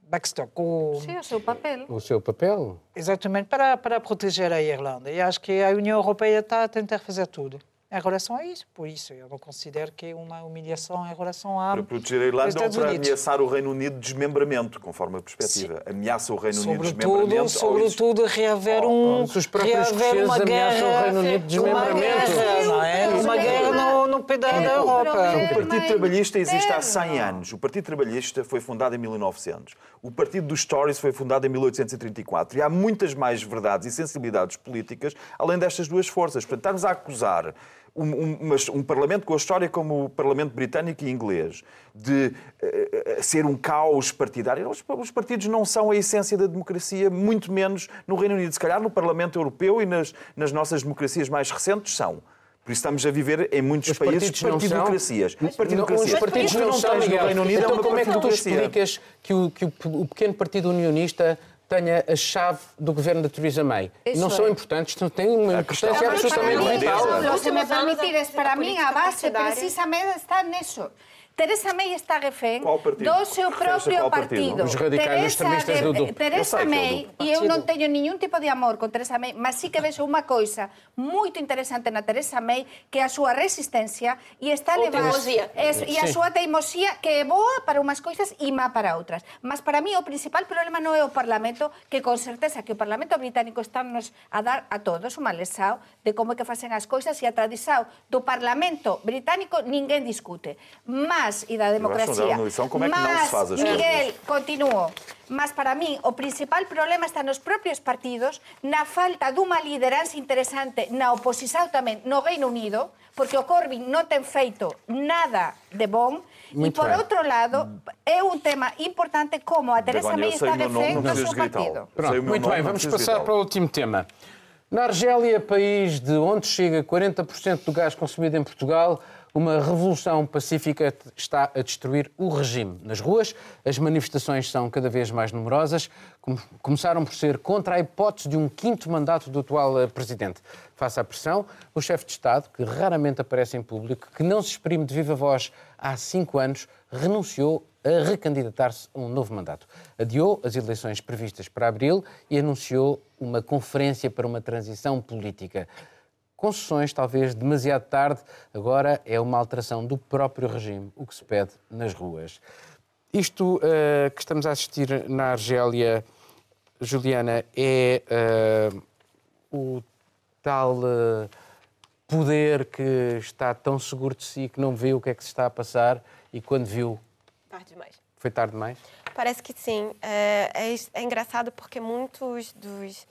[SPEAKER 2] backstock, o,
[SPEAKER 4] Sí, o seu papel.
[SPEAKER 1] O seu papel?
[SPEAKER 2] exatamente para, para proteger a Irlanda. E acho que a União Europeia está a tentar fazer tudo em relação a isso. Por isso, eu não considero que é uma humilhação em relação a
[SPEAKER 3] Para proteger a Irlanda ou para
[SPEAKER 2] Unidos.
[SPEAKER 3] ameaçar o Reino Unido de desmembramento, conforme a perspectiva. Ameaça o Reino Unido de
[SPEAKER 2] Sobretudo,
[SPEAKER 3] desmembramento. ou
[SPEAKER 2] sobretudo reaver um,
[SPEAKER 1] se os próprios
[SPEAKER 2] reaver uma guerra,
[SPEAKER 1] o Reino Unido de
[SPEAKER 2] uma
[SPEAKER 1] desmembramento.
[SPEAKER 2] guerra, não é?
[SPEAKER 4] Sim,
[SPEAKER 2] Uma guerra no, no pedaço
[SPEAKER 4] É
[SPEAKER 2] da Europa.
[SPEAKER 3] O Partido Trabalhista existe há 100
[SPEAKER 4] interna.
[SPEAKER 3] anos. O Partido Trabalhista foi fundado em 1900. O Partido dos Tories foi fundado em 1834. E há muitas mais verdades e sensibilidades políticas além destas duas forças. Portanto, estarmos a acusar um, um- um Parlamento com a história como o Parlamento britânico e inglês de eh, ser um caos partidário. Os, os partidos não são a essência da democracia, muito menos no Reino Unido. Se calhar no Parlamento Europeu e nas, nas nossas democracias mais recentes são. Por isso estamos a viver em muitos
[SPEAKER 1] Os
[SPEAKER 3] países partidocracias.
[SPEAKER 1] Não,
[SPEAKER 3] Partidocracias.
[SPEAKER 1] os partidos não,
[SPEAKER 3] não
[SPEAKER 1] são,
[SPEAKER 3] no. Reino Unido é
[SPEAKER 1] então
[SPEAKER 3] uma
[SPEAKER 1] como é que tu explicas que o, que o pequeno partido unionista tenha a chave do governo da Theresa May?
[SPEAKER 4] Isso
[SPEAKER 1] não são
[SPEAKER 4] é.
[SPEAKER 1] importantes, não têm uma
[SPEAKER 3] questão-
[SPEAKER 1] importância
[SPEAKER 3] É
[SPEAKER 1] absolutamente vital.
[SPEAKER 4] que me permitires, para
[SPEAKER 5] política
[SPEAKER 4] a base
[SPEAKER 5] partidária-
[SPEAKER 4] precisamente está nisso. Teresa May está
[SPEAKER 3] refén
[SPEAKER 4] do seu
[SPEAKER 3] propio partido.
[SPEAKER 1] Os radicais
[SPEAKER 4] Teresa,
[SPEAKER 1] extremistas do, do...
[SPEAKER 4] Teresa May,
[SPEAKER 3] do
[SPEAKER 4] e eu non teño ningún tipo de amor con Teresa May, mas sí que vexo unha coisa moito interesante na Teresa May, que a súa resistencia e está levando... Es, e a súa teimosía que é boa para unhas coisas e má para outras. Mas para mí o principal problema non é o Parlamento, que con certeza que o Parlamento británico está nos a dar a todos un malesao de como é que facen as coisas e a tradisao do Parlamento británico ninguén discute. Mas e da democracia.
[SPEAKER 3] como é que não se
[SPEAKER 4] mas,
[SPEAKER 3] faz as
[SPEAKER 4] Miguel,
[SPEAKER 3] coisas.
[SPEAKER 4] continuo. Mas para mí o principal problema está nos propios partidos, na falta dunha lideranza interesante na oposición tamén no Reino Unido, porque o Corbyn non ten feito nada de bon, e por outro lado, é un tema importante como a Teresa May está
[SPEAKER 3] o meu nome,
[SPEAKER 4] refén
[SPEAKER 3] não
[SPEAKER 4] do
[SPEAKER 3] precisas
[SPEAKER 4] seu partido.
[SPEAKER 1] Pronto,
[SPEAKER 3] o
[SPEAKER 1] muito bem, vamos passar para o último tema. Na Argélia, país de onde chega 40% do gás consumido em Portugal, uma revolução pacífica está a destruir o regime. Nas ruas, as manifestações são cada vez mais numerosas. Com- Começaram por ser contra a hipótese de um quinto mandato do atual eh, presidente. Face à pressão, o chefe de Estado, que raramente aparece em público, que não se exprime de viva voz há cinco anos, renunciou a recandidatar-se a um novo mandato. Adiou as eleições previstas para abril e anunciou uma conferência para uma transição política. Concessões, talvez demasiado tarde, agora é uma alteração do próprio regime, o que se pede nas ruas. Isto eh, que estamos a assistir na Argélia, Juliana, é eh, o tal eh, poder que está tão seguro de si que não vê o que é que se está a passar e quando viu
[SPEAKER 5] Tarde demais.
[SPEAKER 1] foi tarde demais?
[SPEAKER 5] Parece que sim. É, é, é engraçado porque muitos dos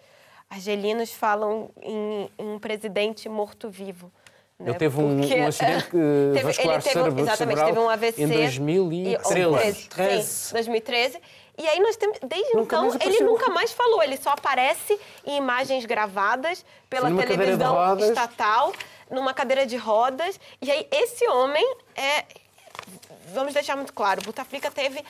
[SPEAKER 5] argelinos falam em, em um presidente morto-vivo.
[SPEAKER 1] Ele teve um,
[SPEAKER 5] Porque,
[SPEAKER 1] um acidente que [laughs]
[SPEAKER 5] teve-
[SPEAKER 1] vascular
[SPEAKER 5] ele teve,
[SPEAKER 1] cerebro-
[SPEAKER 5] exatamente,
[SPEAKER 1] cerebral
[SPEAKER 5] teve um AVC
[SPEAKER 1] em 2013.
[SPEAKER 2] 13.
[SPEAKER 5] Sim, 2013. E aí nós temos, desde
[SPEAKER 1] Nunca
[SPEAKER 5] então,
[SPEAKER 1] mais
[SPEAKER 5] ele nunca mais falou. Ele só aparece em imagens gravadas pela
[SPEAKER 1] Sim,
[SPEAKER 5] televisão
[SPEAKER 1] rodas.
[SPEAKER 5] estatal, numa cadeira de rodas. E aí esse homem é, vamos deixar muito claro, Bouteflika teve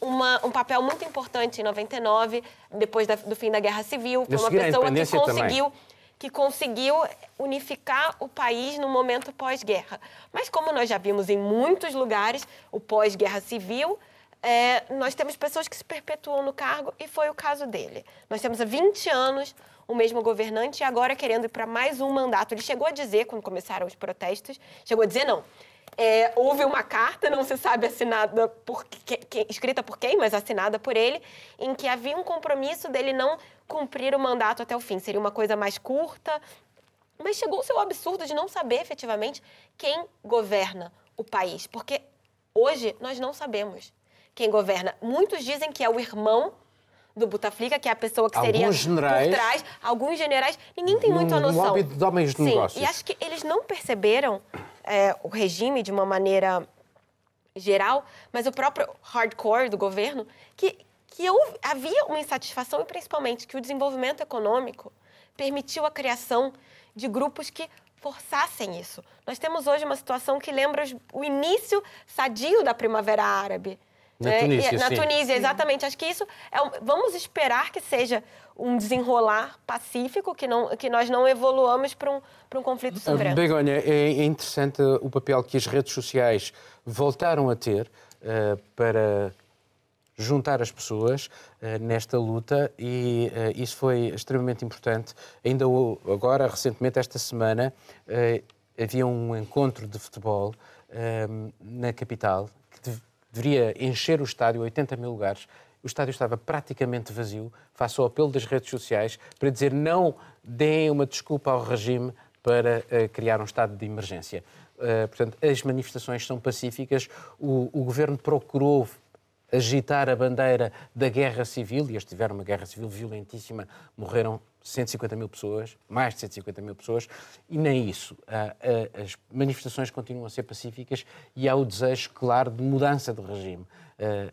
[SPEAKER 5] uma- um papel muito importante em 99, depois da- do fim da Guerra Civil. Foi uma pessoa que
[SPEAKER 1] também.
[SPEAKER 5] conseguiu que conseguiu unificar o país no momento pós-guerra. Mas como nós já vimos em muitos lugares, o pós-guerra civil, é, nós temos pessoas que se perpetuam no cargo e foi o caso dele. Nós temos há 20 anos o mesmo governante e agora querendo ir para mais um mandato. Ele chegou a dizer, quando começaram os protestos, chegou a dizer não. É, houve uma carta, não se sabe assinada por que- que- escrita por quem, mas assinada por ele, em que havia um compromisso dele não cumprir o mandato até o fim. Seria uma coisa mais curta, mas chegou-se ao absurdo de não saber efetivamente quem governa o país, porque hoje nós não sabemos quem governa. Muitos dizem que é o irmão do Bouteflika, que é a pessoa que seria
[SPEAKER 1] Alguns generais-
[SPEAKER 5] por trás, alguns generais. Ninguém tem
[SPEAKER 1] Num
[SPEAKER 5] muita noção.
[SPEAKER 1] lobby de homens de
[SPEAKER 5] Sim,
[SPEAKER 1] negócios.
[SPEAKER 5] e acho que eles não perceberam é, o regime de uma maneira geral, mas o próprio hardcore do governo, que, que houve- havia uma insatisfação e principalmente que o desenvolvimento econômico permitiu a criação de grupos que forçassem isso. Nós temos hoje uma situação que lembra o início sadio da Primavera Árabe.
[SPEAKER 1] Na
[SPEAKER 5] né?
[SPEAKER 1] Tunísia,
[SPEAKER 5] E- na
[SPEAKER 1] sim.
[SPEAKER 5] Tunísia, exatamente. Acho que isso é um- vamos esperar que seja um desenrolar pacífico, que não que nós não evoluamos para um para um conflito soberano.
[SPEAKER 1] Begonha, é é interessante o papel que as redes sociais voltaram a ter eh, para juntar as pessoas eh, nesta luta e eh, isso foi extremamente importante. Ainda agora, recentemente, esta semana, havia um encontro de futebol na capital deveria encher o estádio, 80 mil lugares. O estádio estava praticamente vazio, face ao apelo das redes sociais, para dizer não deem uma desculpa ao regime para eh, criar um estado de emergência. Eh, portanto, as manifestações são pacíficas, o, o governo procurou agitar a bandeira da guerra civil, e eles tiveram uma guerra civil violentíssima, morreram 150 mil pessoas, mais de 150 mil pessoas, e nem isso. Ah, ah, As manifestações continuam a ser pacíficas e há o desejo, claro, de mudança de regime. Ah,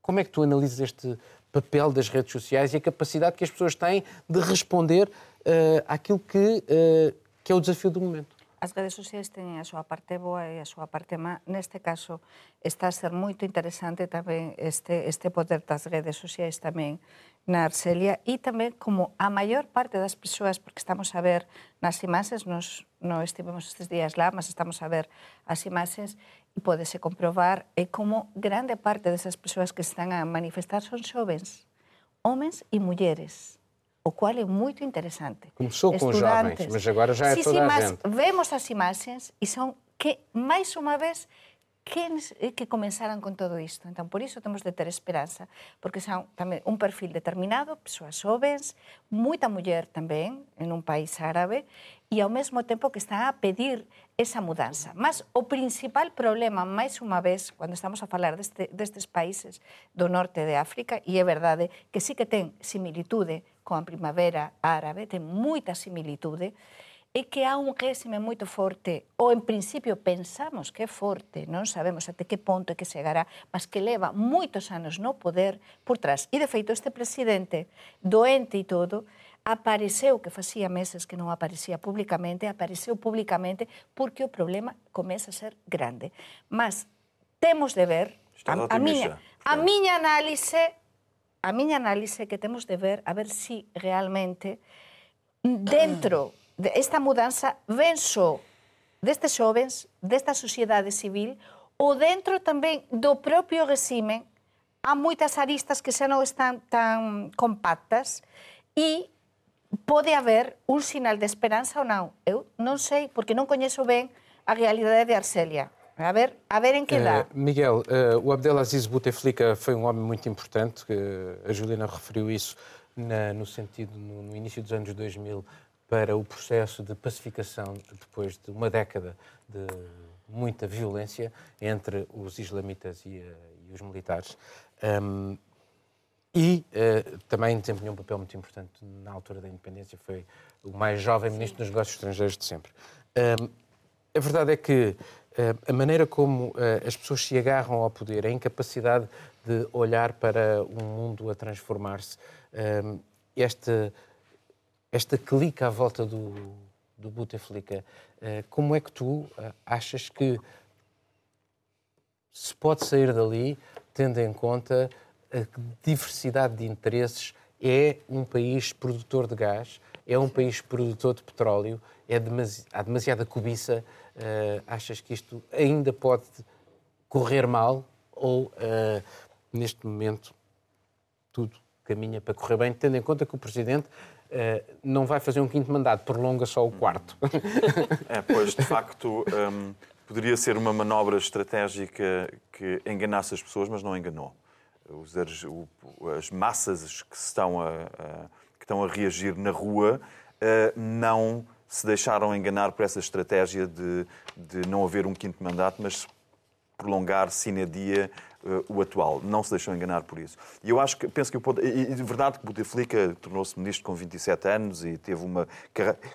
[SPEAKER 1] Como é que tu analisas este papel das redes sociais e a capacidade que as pessoas têm de responder àquilo que, que é o desafio do momento?
[SPEAKER 4] As redes sociais teñen a súa parte boa e a súa parte má. Neste caso, está a ser moito interesante tamén este, este poder das redes sociais tamén na Arcelia e tamén como a maior parte das persoas, porque estamos a ver nas imaxes, nos, non estivemos estes días lá, mas estamos a ver as imaxes, e podese comprobar é como grande parte desas persoas que están a manifestar son xovens, homens e mulleres o cual é moito interesante.
[SPEAKER 1] Começou com jovens, mas agora já é
[SPEAKER 4] sí,
[SPEAKER 1] toda
[SPEAKER 4] sí,
[SPEAKER 1] a
[SPEAKER 4] mas
[SPEAKER 1] gente.
[SPEAKER 4] Vemos as imaxes e son que, máis unha vez, quen eh, que comenzaran con todo isto. Entón, por iso temos de ter esperanza, porque son tamén un perfil determinado, persoas xovens, moita muller tamén, en un país árabe, e ao mesmo tempo que está a pedir esa mudanza. Mas o principal problema, máis unha vez, cando estamos a falar deste, destes países do norte de África, e é verdade que sí que ten similitude coa primavera árabe, ten moita similitude, é que há un réxime moito forte, ou en principio pensamos que é forte, non sabemos até que ponto é que chegará, mas que leva moitos anos no poder por trás. E, de feito, este presidente, doente e todo, apareceu, que facía meses que non aparecía públicamente, apareceu públicamente porque o problema comeza a ser grande. Mas temos de ver, a, a, miña, a miña análise, a miña análise que temos de ver a ver si realmente dentro desta mudanza ven só destes xovens, desta sociedade civil, ou dentro tamén do propio regime, há moitas aristas que xa non están tan compactas e pode haber un sinal de esperanza ou non. Eu non sei, porque non coñezo ben a realidade de Arcelia. A ver, a ver en que dá.
[SPEAKER 1] Eh, Miguel, eh, o Abdelaziz Bouteflika foi um homem muito importante, que a Juliana referiu isso na- no sentido, no, no início dos anos 2000, para o processo de pacificação depois de uma década de muita violência entre os islamitas e, eh, e os militares. Ahm, e eh, também desempenhou um papel muito importante na altura da independência, foi o mais jovem ministro dos negócios estrangeiros de sempre. Um, a verdade é que uh, a maneira como uh, as pessoas se agarram ao poder, a incapacidade de olhar para um mundo a transformar-se, um, esta, esta clica à volta do, do Bouteflika, uh, como é que tu achas que se pode sair dali tendo em conta a diversidade de interesses. É um país produtor de gás, é um país produtor de petróleo, é demasi há demasiada cobiça. Uh, achas que isto ainda pode correr mal ou, uh, neste momento, tudo caminha para correr bem, tendo em conta que o Presidente não vai fazer um quinto mandato, prolonga só o quarto? [laughs]
[SPEAKER 3] É, pois, de facto, um, poderia ser uma manobra estratégica que enganasse as pessoas, mas não enganou os, as massas que estão a, a, que estão a reagir na rua eh, não se deixaram enganar por essa estratégia de, de não haver um quinto mandato, mas prolongar sine dia uh, o atual. Não se deixou enganar por isso. E eu acho que, penso que o ponto, e, de verdade que Bouteflika tornou-se ministro com 27 anos e teve uma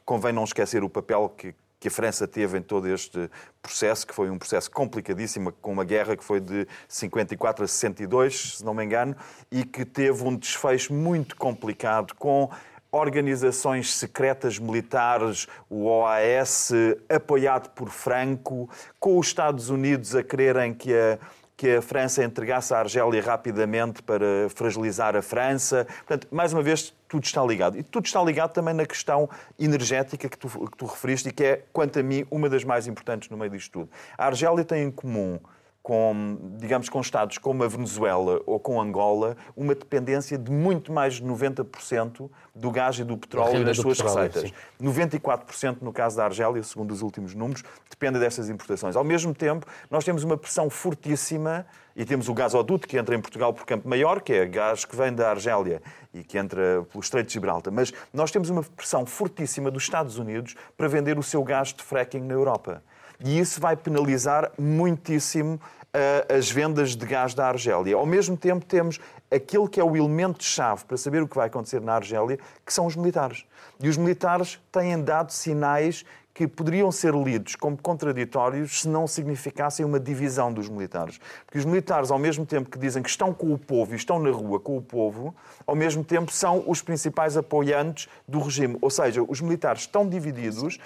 [SPEAKER 3] convém não esquecer o papel que que a França teve em todo este processo, que foi um processo complicadíssimo, com uma guerra que foi de 54 a 62, se não me engano, e que teve um desfecho muito complicado com organizações secretas militares, o OAS, apoiado por Franco, com os Estados Unidos a quererem que a que a França entregasse a Argélia rapidamente para fragilizar a França. Portanto, mais uma vez, tudo está ligado. E tudo está ligado também na questão energética que tu, que tu referiste e que é, quanto a mim, uma das mais importantes no meio disto tudo. A Argélia tem em comum com, digamos, com Estados como a Venezuela ou com Angola, uma dependência de muito mais de 90% do gás e do petróleo e das suas petróleo, receitas. Sim. 94% no caso da Argélia, segundo os últimos números, depende destas importações. Ao mesmo tempo, nós temos uma pressão fortíssima e temos o gasoduto que entra em Portugal por Campo Maior, que é gás que vem da Argélia e que entra pelo Estreito de Gibraltar. Mas nós temos uma pressão fortíssima dos Estados Unidos para vender o seu gás de fracking na Europa e isso vai penalizar muitíssimo uh, as vendas de gás da Argélia. Ao mesmo tempo, temos aquilo que é o elemento-chave para saber o que vai acontecer na Argélia, que são os militares. E os militares têm dado sinais que poderiam ser lidos como contraditórios se não significassem uma divisão dos militares. Porque os militares, ao mesmo tempo que dizem que estão com o povo e estão na rua com o povo, ao mesmo tempo são os principais apoiantes do regime. Ou seja, os militares estão divididos.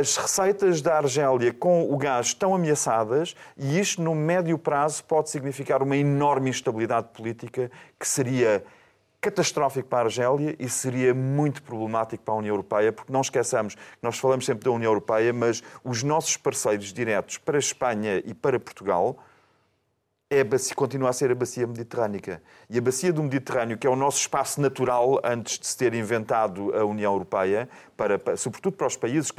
[SPEAKER 3] As receitas da Argélia com o gás estão ameaçadas e isto, no médio prazo, pode significar uma enorme instabilidade política que seria catastrófico para a Argélia e seria muito problemático para a União Europeia, porque não esqueçamos, nós falamos sempre da União Europeia, mas os nossos parceiros diretos para a Espanha e para Portugal é a bacia, continua a ser a bacia mediterrânica. E a bacia do Mediterrâneo, que é o nosso espaço natural antes de se ter inventado a União Europeia, para, para sobretudo para os países.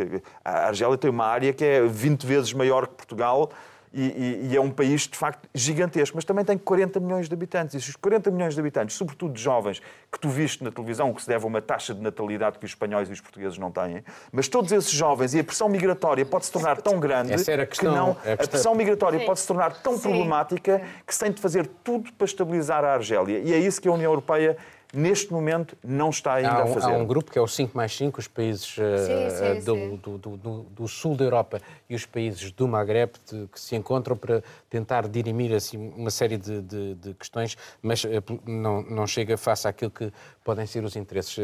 [SPEAKER 3] A Argélia tem uma área que é 20 vezes maior que Portugal e, e, e, é um país, de facto, gigantesco, mas também tem 40 milhões de habitantes. E os 40 milhões de habitantes, sobretudo de jovens, que tu viste na televisão, que se deve a uma taxa de natalidade que os espanhóis e os portugueses não têm, mas todos esses jovens e a pressão migratória pode se tornar tão grande
[SPEAKER 1] a
[SPEAKER 3] que não. A, a pressão migratória Sim. pode se tornar tão Sim. problemática que se tem de fazer tudo para estabilizar a Argélia. E é isso que a União Europeia neste momento não está ainda
[SPEAKER 1] há
[SPEAKER 3] um, a fazer.
[SPEAKER 1] Há um grupo que é o 5 mais 5, os países sim, sim, do, sim. Do, do, do, sul da Europa e os países do Maghreb de, que se encontram para tentar dirimir assim, uma série de, de, de questões, mas uh, não, não chega face àquilo que podem ser os interesses.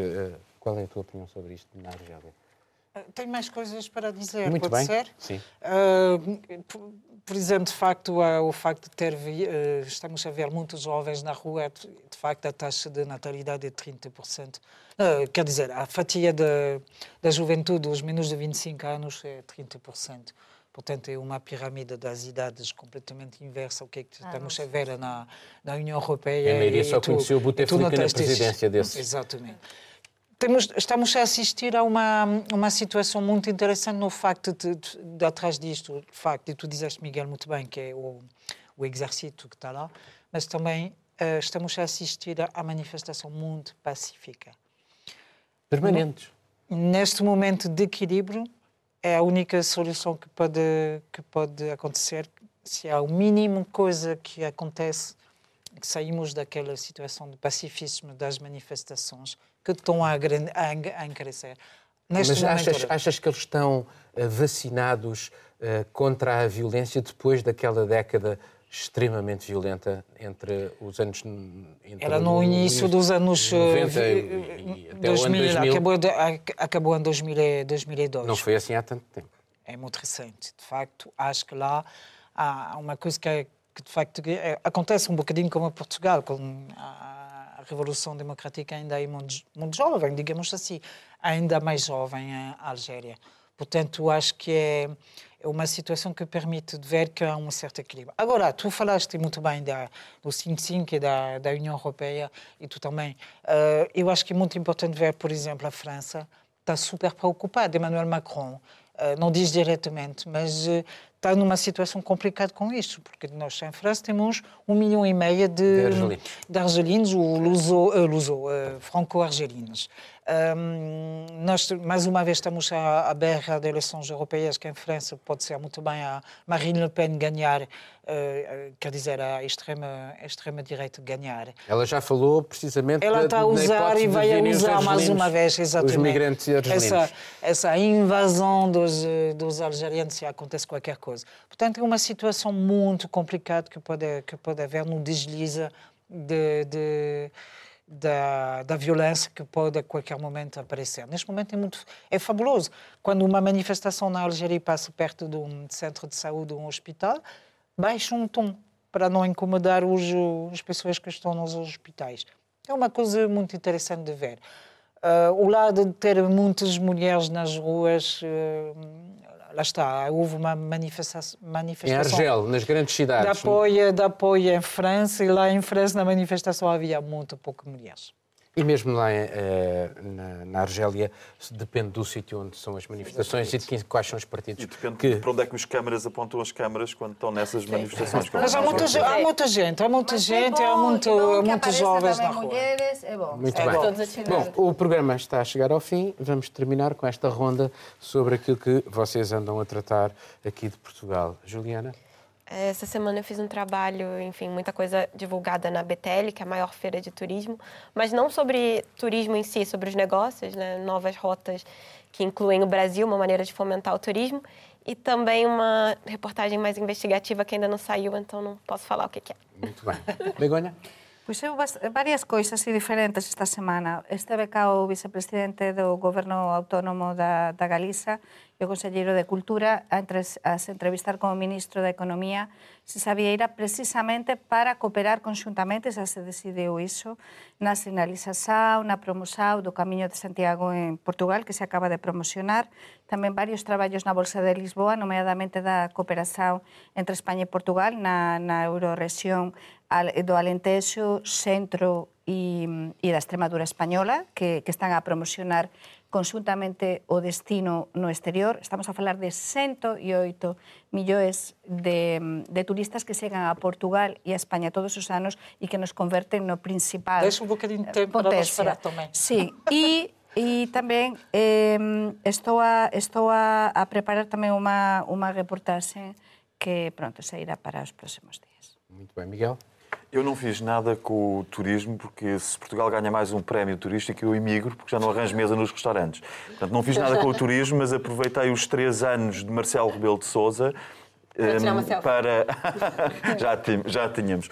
[SPEAKER 1] Qual é a tua opinião sobre isto na Argélia?
[SPEAKER 2] Tenho mais coisas para dizer,
[SPEAKER 1] Muito
[SPEAKER 2] pode
[SPEAKER 1] bem.
[SPEAKER 2] ser?
[SPEAKER 1] Sim.
[SPEAKER 2] Uh, por exemplo, de facto, o facto de ter, uh, estamos a ver muitos jovens na rua, de facto, a taxa de natalidade é 30%. Uh, quer dizer, a fatia de, da juventude, os menos de 25 anos, é 30%. Portanto, é uma pirâmide das idades completamente inversa ao que, é que ah, estamos a ver na, na União Europeia.
[SPEAKER 1] A maioria só conheceu o Bouteflika na presidência desse.
[SPEAKER 2] Exatamente temos, estamos a assistir a uma, uma situação muito interessante no facto de, de, de atrás disto, o facto, e tu dizeste, Miguel, muito bem, que é o, o exército que está lá, mas também uh, estamos a assistir a, a manifestação muito pacífica.
[SPEAKER 1] Permanentes.
[SPEAKER 2] neste momento de equilíbrio, é a única solução que pode, que pode acontecer. Se há o mínimo coisa que acontece que saímos daquela situação de pacifismo das manifestações que estão a, a, crescer.
[SPEAKER 1] Neste Mas achas, achas, que eles estão uh, vacinados uh, contra a violência depois daquela década extremamente violenta entre os anos.
[SPEAKER 2] Entre Era no, início dos anos 90 eh, e, e até 2000, 2000. Acabou, de, acabou em 2000, 2002.
[SPEAKER 1] Não foi assim há tanto tempo.
[SPEAKER 2] É muito recente. De facto, acho que lá há uma coisa que, é, que de facto é, acontece um bocadinho como em Portugal, com a, Revolução Democrática ainda é muito, muito jovem, digamos assim ainda mais jovem a Algéria. Portanto, acho que é, é uma situação que permite ver que há um certo equilíbrio. Agora, tu falaste muito bem da, do 5-5 e da, da União Europeia, e tu também. Uh, eu acho que é muito importante ver, por exemplo, a França está super preocupada. Emmanuel Macron uh, não diz diretamente, mas uh, está numa situação complicada com isso, porque nós em França temos um milhão e meio de, de argelinos, ou luso, luso franco-argelinos. Um, nós, mais uma vez, estamos à, à berra de eleições europeias, que em França pode ser muito bem a Marine Le Pen ganhar, uh, quer dizer, a extrema, extrema direita ganhar.
[SPEAKER 1] Ela já falou precisamente
[SPEAKER 2] Ela está a usar e vai a usar mais uma vez, exatamente.
[SPEAKER 1] Os migrantes argelinos.
[SPEAKER 2] Essa, essa invasão dos, dos algerianos, se acontece qualquer coisa. Portanto, é uma situação muito complicada que pode, que pode haver no deslize de, de da, da violência que pode a qualquer momento aparecer. Neste momento é muito é fabuloso. Quando uma manifestação na Algéria passa perto de um centro de saúde ou um hospital, baixa um tom para não incomodar os, as pessoas que estão nos hospitais. É uma coisa muito interessante de ver. Uh, o lado de ter muitas mulheres nas ruas, uh, lá está, houve uma manifestação.
[SPEAKER 1] Em Argel, nas grandes cidades.
[SPEAKER 2] De apoio, de apoio em França, e lá em França, na manifestação, havia muito pouco mulheres.
[SPEAKER 1] E mesmo lá eh, na, na, Argélia, depende do sítio onde são as manifestações Exatamente. e de quais são os partidos.
[SPEAKER 3] E depende que... para onde é que os câmaras apontam as câmaras quando estão nessas manifestações.
[SPEAKER 2] Mas há muita, há muita gente, há muita Mas gente, é bom, há muito, é muitos jovens na rua.
[SPEAKER 4] Mulheres, é bom.
[SPEAKER 1] Muito é bem. Bom, o programa está a chegar ao fim. Vamos terminar com esta ronda sobre aquilo que vocês andam a tratar aqui de Portugal. Juliana?
[SPEAKER 5] Essa semana eu fiz um trabalho, enfim, muita coisa divulgada na BTL, que é a maior feira de turismo, mas não sobre turismo em si, sobre os negócios, né? novas rotas que incluem o Brasil, uma maneira de fomentar o turismo, e também uma reportagem mais investigativa que ainda não saiu, então não posso falar o que, que é.
[SPEAKER 1] Muito bem. [laughs] Begonha?
[SPEAKER 4] Pois eu varias coisas diferentes esta semana. Esteve cá o vicepresidente do Goberno Autónomo da, da Galiza e o Conselleiro de Cultura a, entres, a se entrevistar con o Ministro da Economía se sabía ira precisamente para cooperar conxuntamente, xa se decidiu iso, na sinalización, na promoción do Camiño de Santiago en Portugal, que se acaba de promocionar, tamén varios traballos na Bolsa de Lisboa, nomeadamente da cooperación entre España e Portugal na, na Eurorexión do Alentexo, Centro e, e da Extremadura Española, que, que están a promocionar conjuntamente o destino no exterior. Estamos a falar de 108 millóns de, de turistas que chegan a Portugal e a España todos os anos e que nos converten no principal
[SPEAKER 2] Des un bocadinho eh, tempo potencia. para vos falar
[SPEAKER 4] Sí, e E tamén eh, estou, a, estou a, a preparar tamén unha, unha reportaxe que pronto se irá para os próximos días.
[SPEAKER 1] Muito ben, Miguel.
[SPEAKER 3] Eu não fiz nada com o turismo, porque se Portugal ganha mais um prémio turístico, eu emigro, porque já não arranjo mesa nos restaurantes. Portanto, não fiz nada com o turismo, mas aproveitei os três anos de Marcelo Rebelo de Souza
[SPEAKER 5] para tirar uma
[SPEAKER 3] Para... [laughs] já, já tínhamos.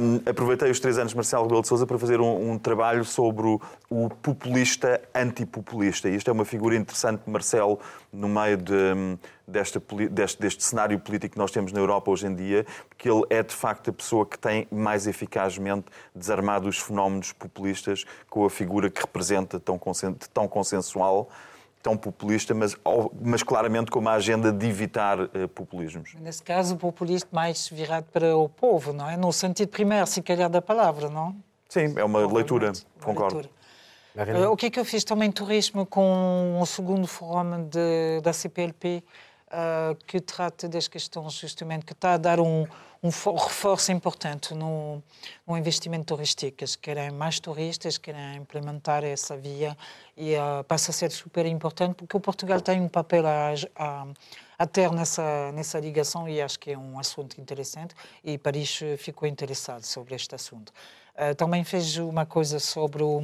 [SPEAKER 3] Um, aproveitei os três anos de Marcelo Rebelo de Sousa para fazer um, um trabalho sobre o, o, populista antipopulista. E isto é uma figura interessante de Marcelo no meio de, desta, deste, deste cenário político que nós temos na Europa hoje em dia, porque ele é de facto a pessoa que tem mais eficazmente desarmado os fenómenos populistas com a figura que representa tão, tão consensual tão populista, mas, mas claramente com uma agenda de evitar uh, populismos.
[SPEAKER 2] Nesse caso, o populismo mais virado para o povo, não é? No sentido primeiro, se calhar, da palavra, não?
[SPEAKER 3] Sim, é uma leitura, uma concordo.
[SPEAKER 2] Leitura. Uh, o que é que eu fiz também turismo com o segundo fórum de, da CPLP, uh, eh, que trata das questões justamente, que está a dar um, um reforço importante no, no investimento turístico. Querem mais turistas, querem implementar essa via e uh, passa a ser super importante porque o Portugal tem um papel a, a, a ter nessa, nessa ligação e acho que é um assunto interessante e Paris ficou interessado sobre este assunto. Uh, também fez uma coisa sobre o,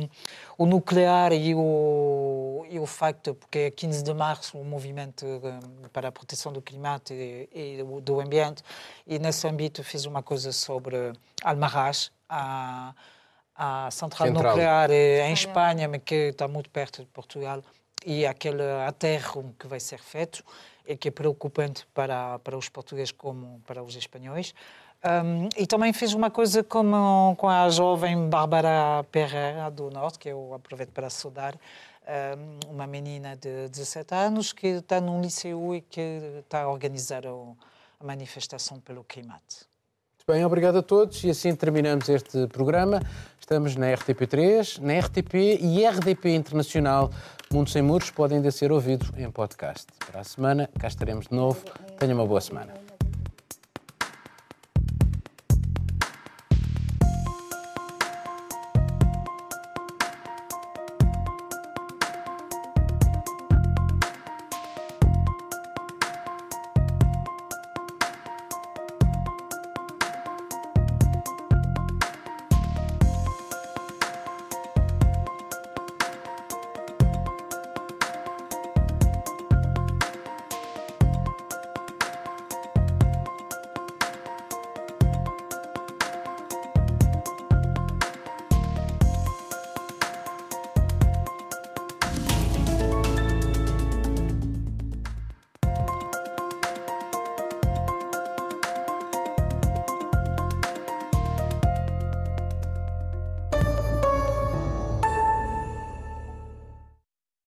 [SPEAKER 2] o, nuclear e o, e o facto, porque é 15 de março o movimento uh, para a proteção do clima e, e, do ambiente, e nesse âmbito fez uma coisa sobre Almaraz, a, a central, central. nuclear em Espanha, mas que está muito perto de Portugal, e aquele aterro que vai ser feito, e que é preocupante para, para os portugueses como para os espanhóis. Um, e também fiz uma coisa com, a jovem Bárbara Pereira do Norte, que eu aproveito para saudar, um, uma menina de 17 anos que está num liceu e que está a organizar a manifestação pelo clima.
[SPEAKER 1] Bem, obrigado a todos e assim terminamos este programa. Estamos na RTP3, na RTP e RDP Internacional. Mundo Sem Muros pode ainda ser ouvido em podcast. Para a semana, cá estaremos de novo. Tenha uma boa semana.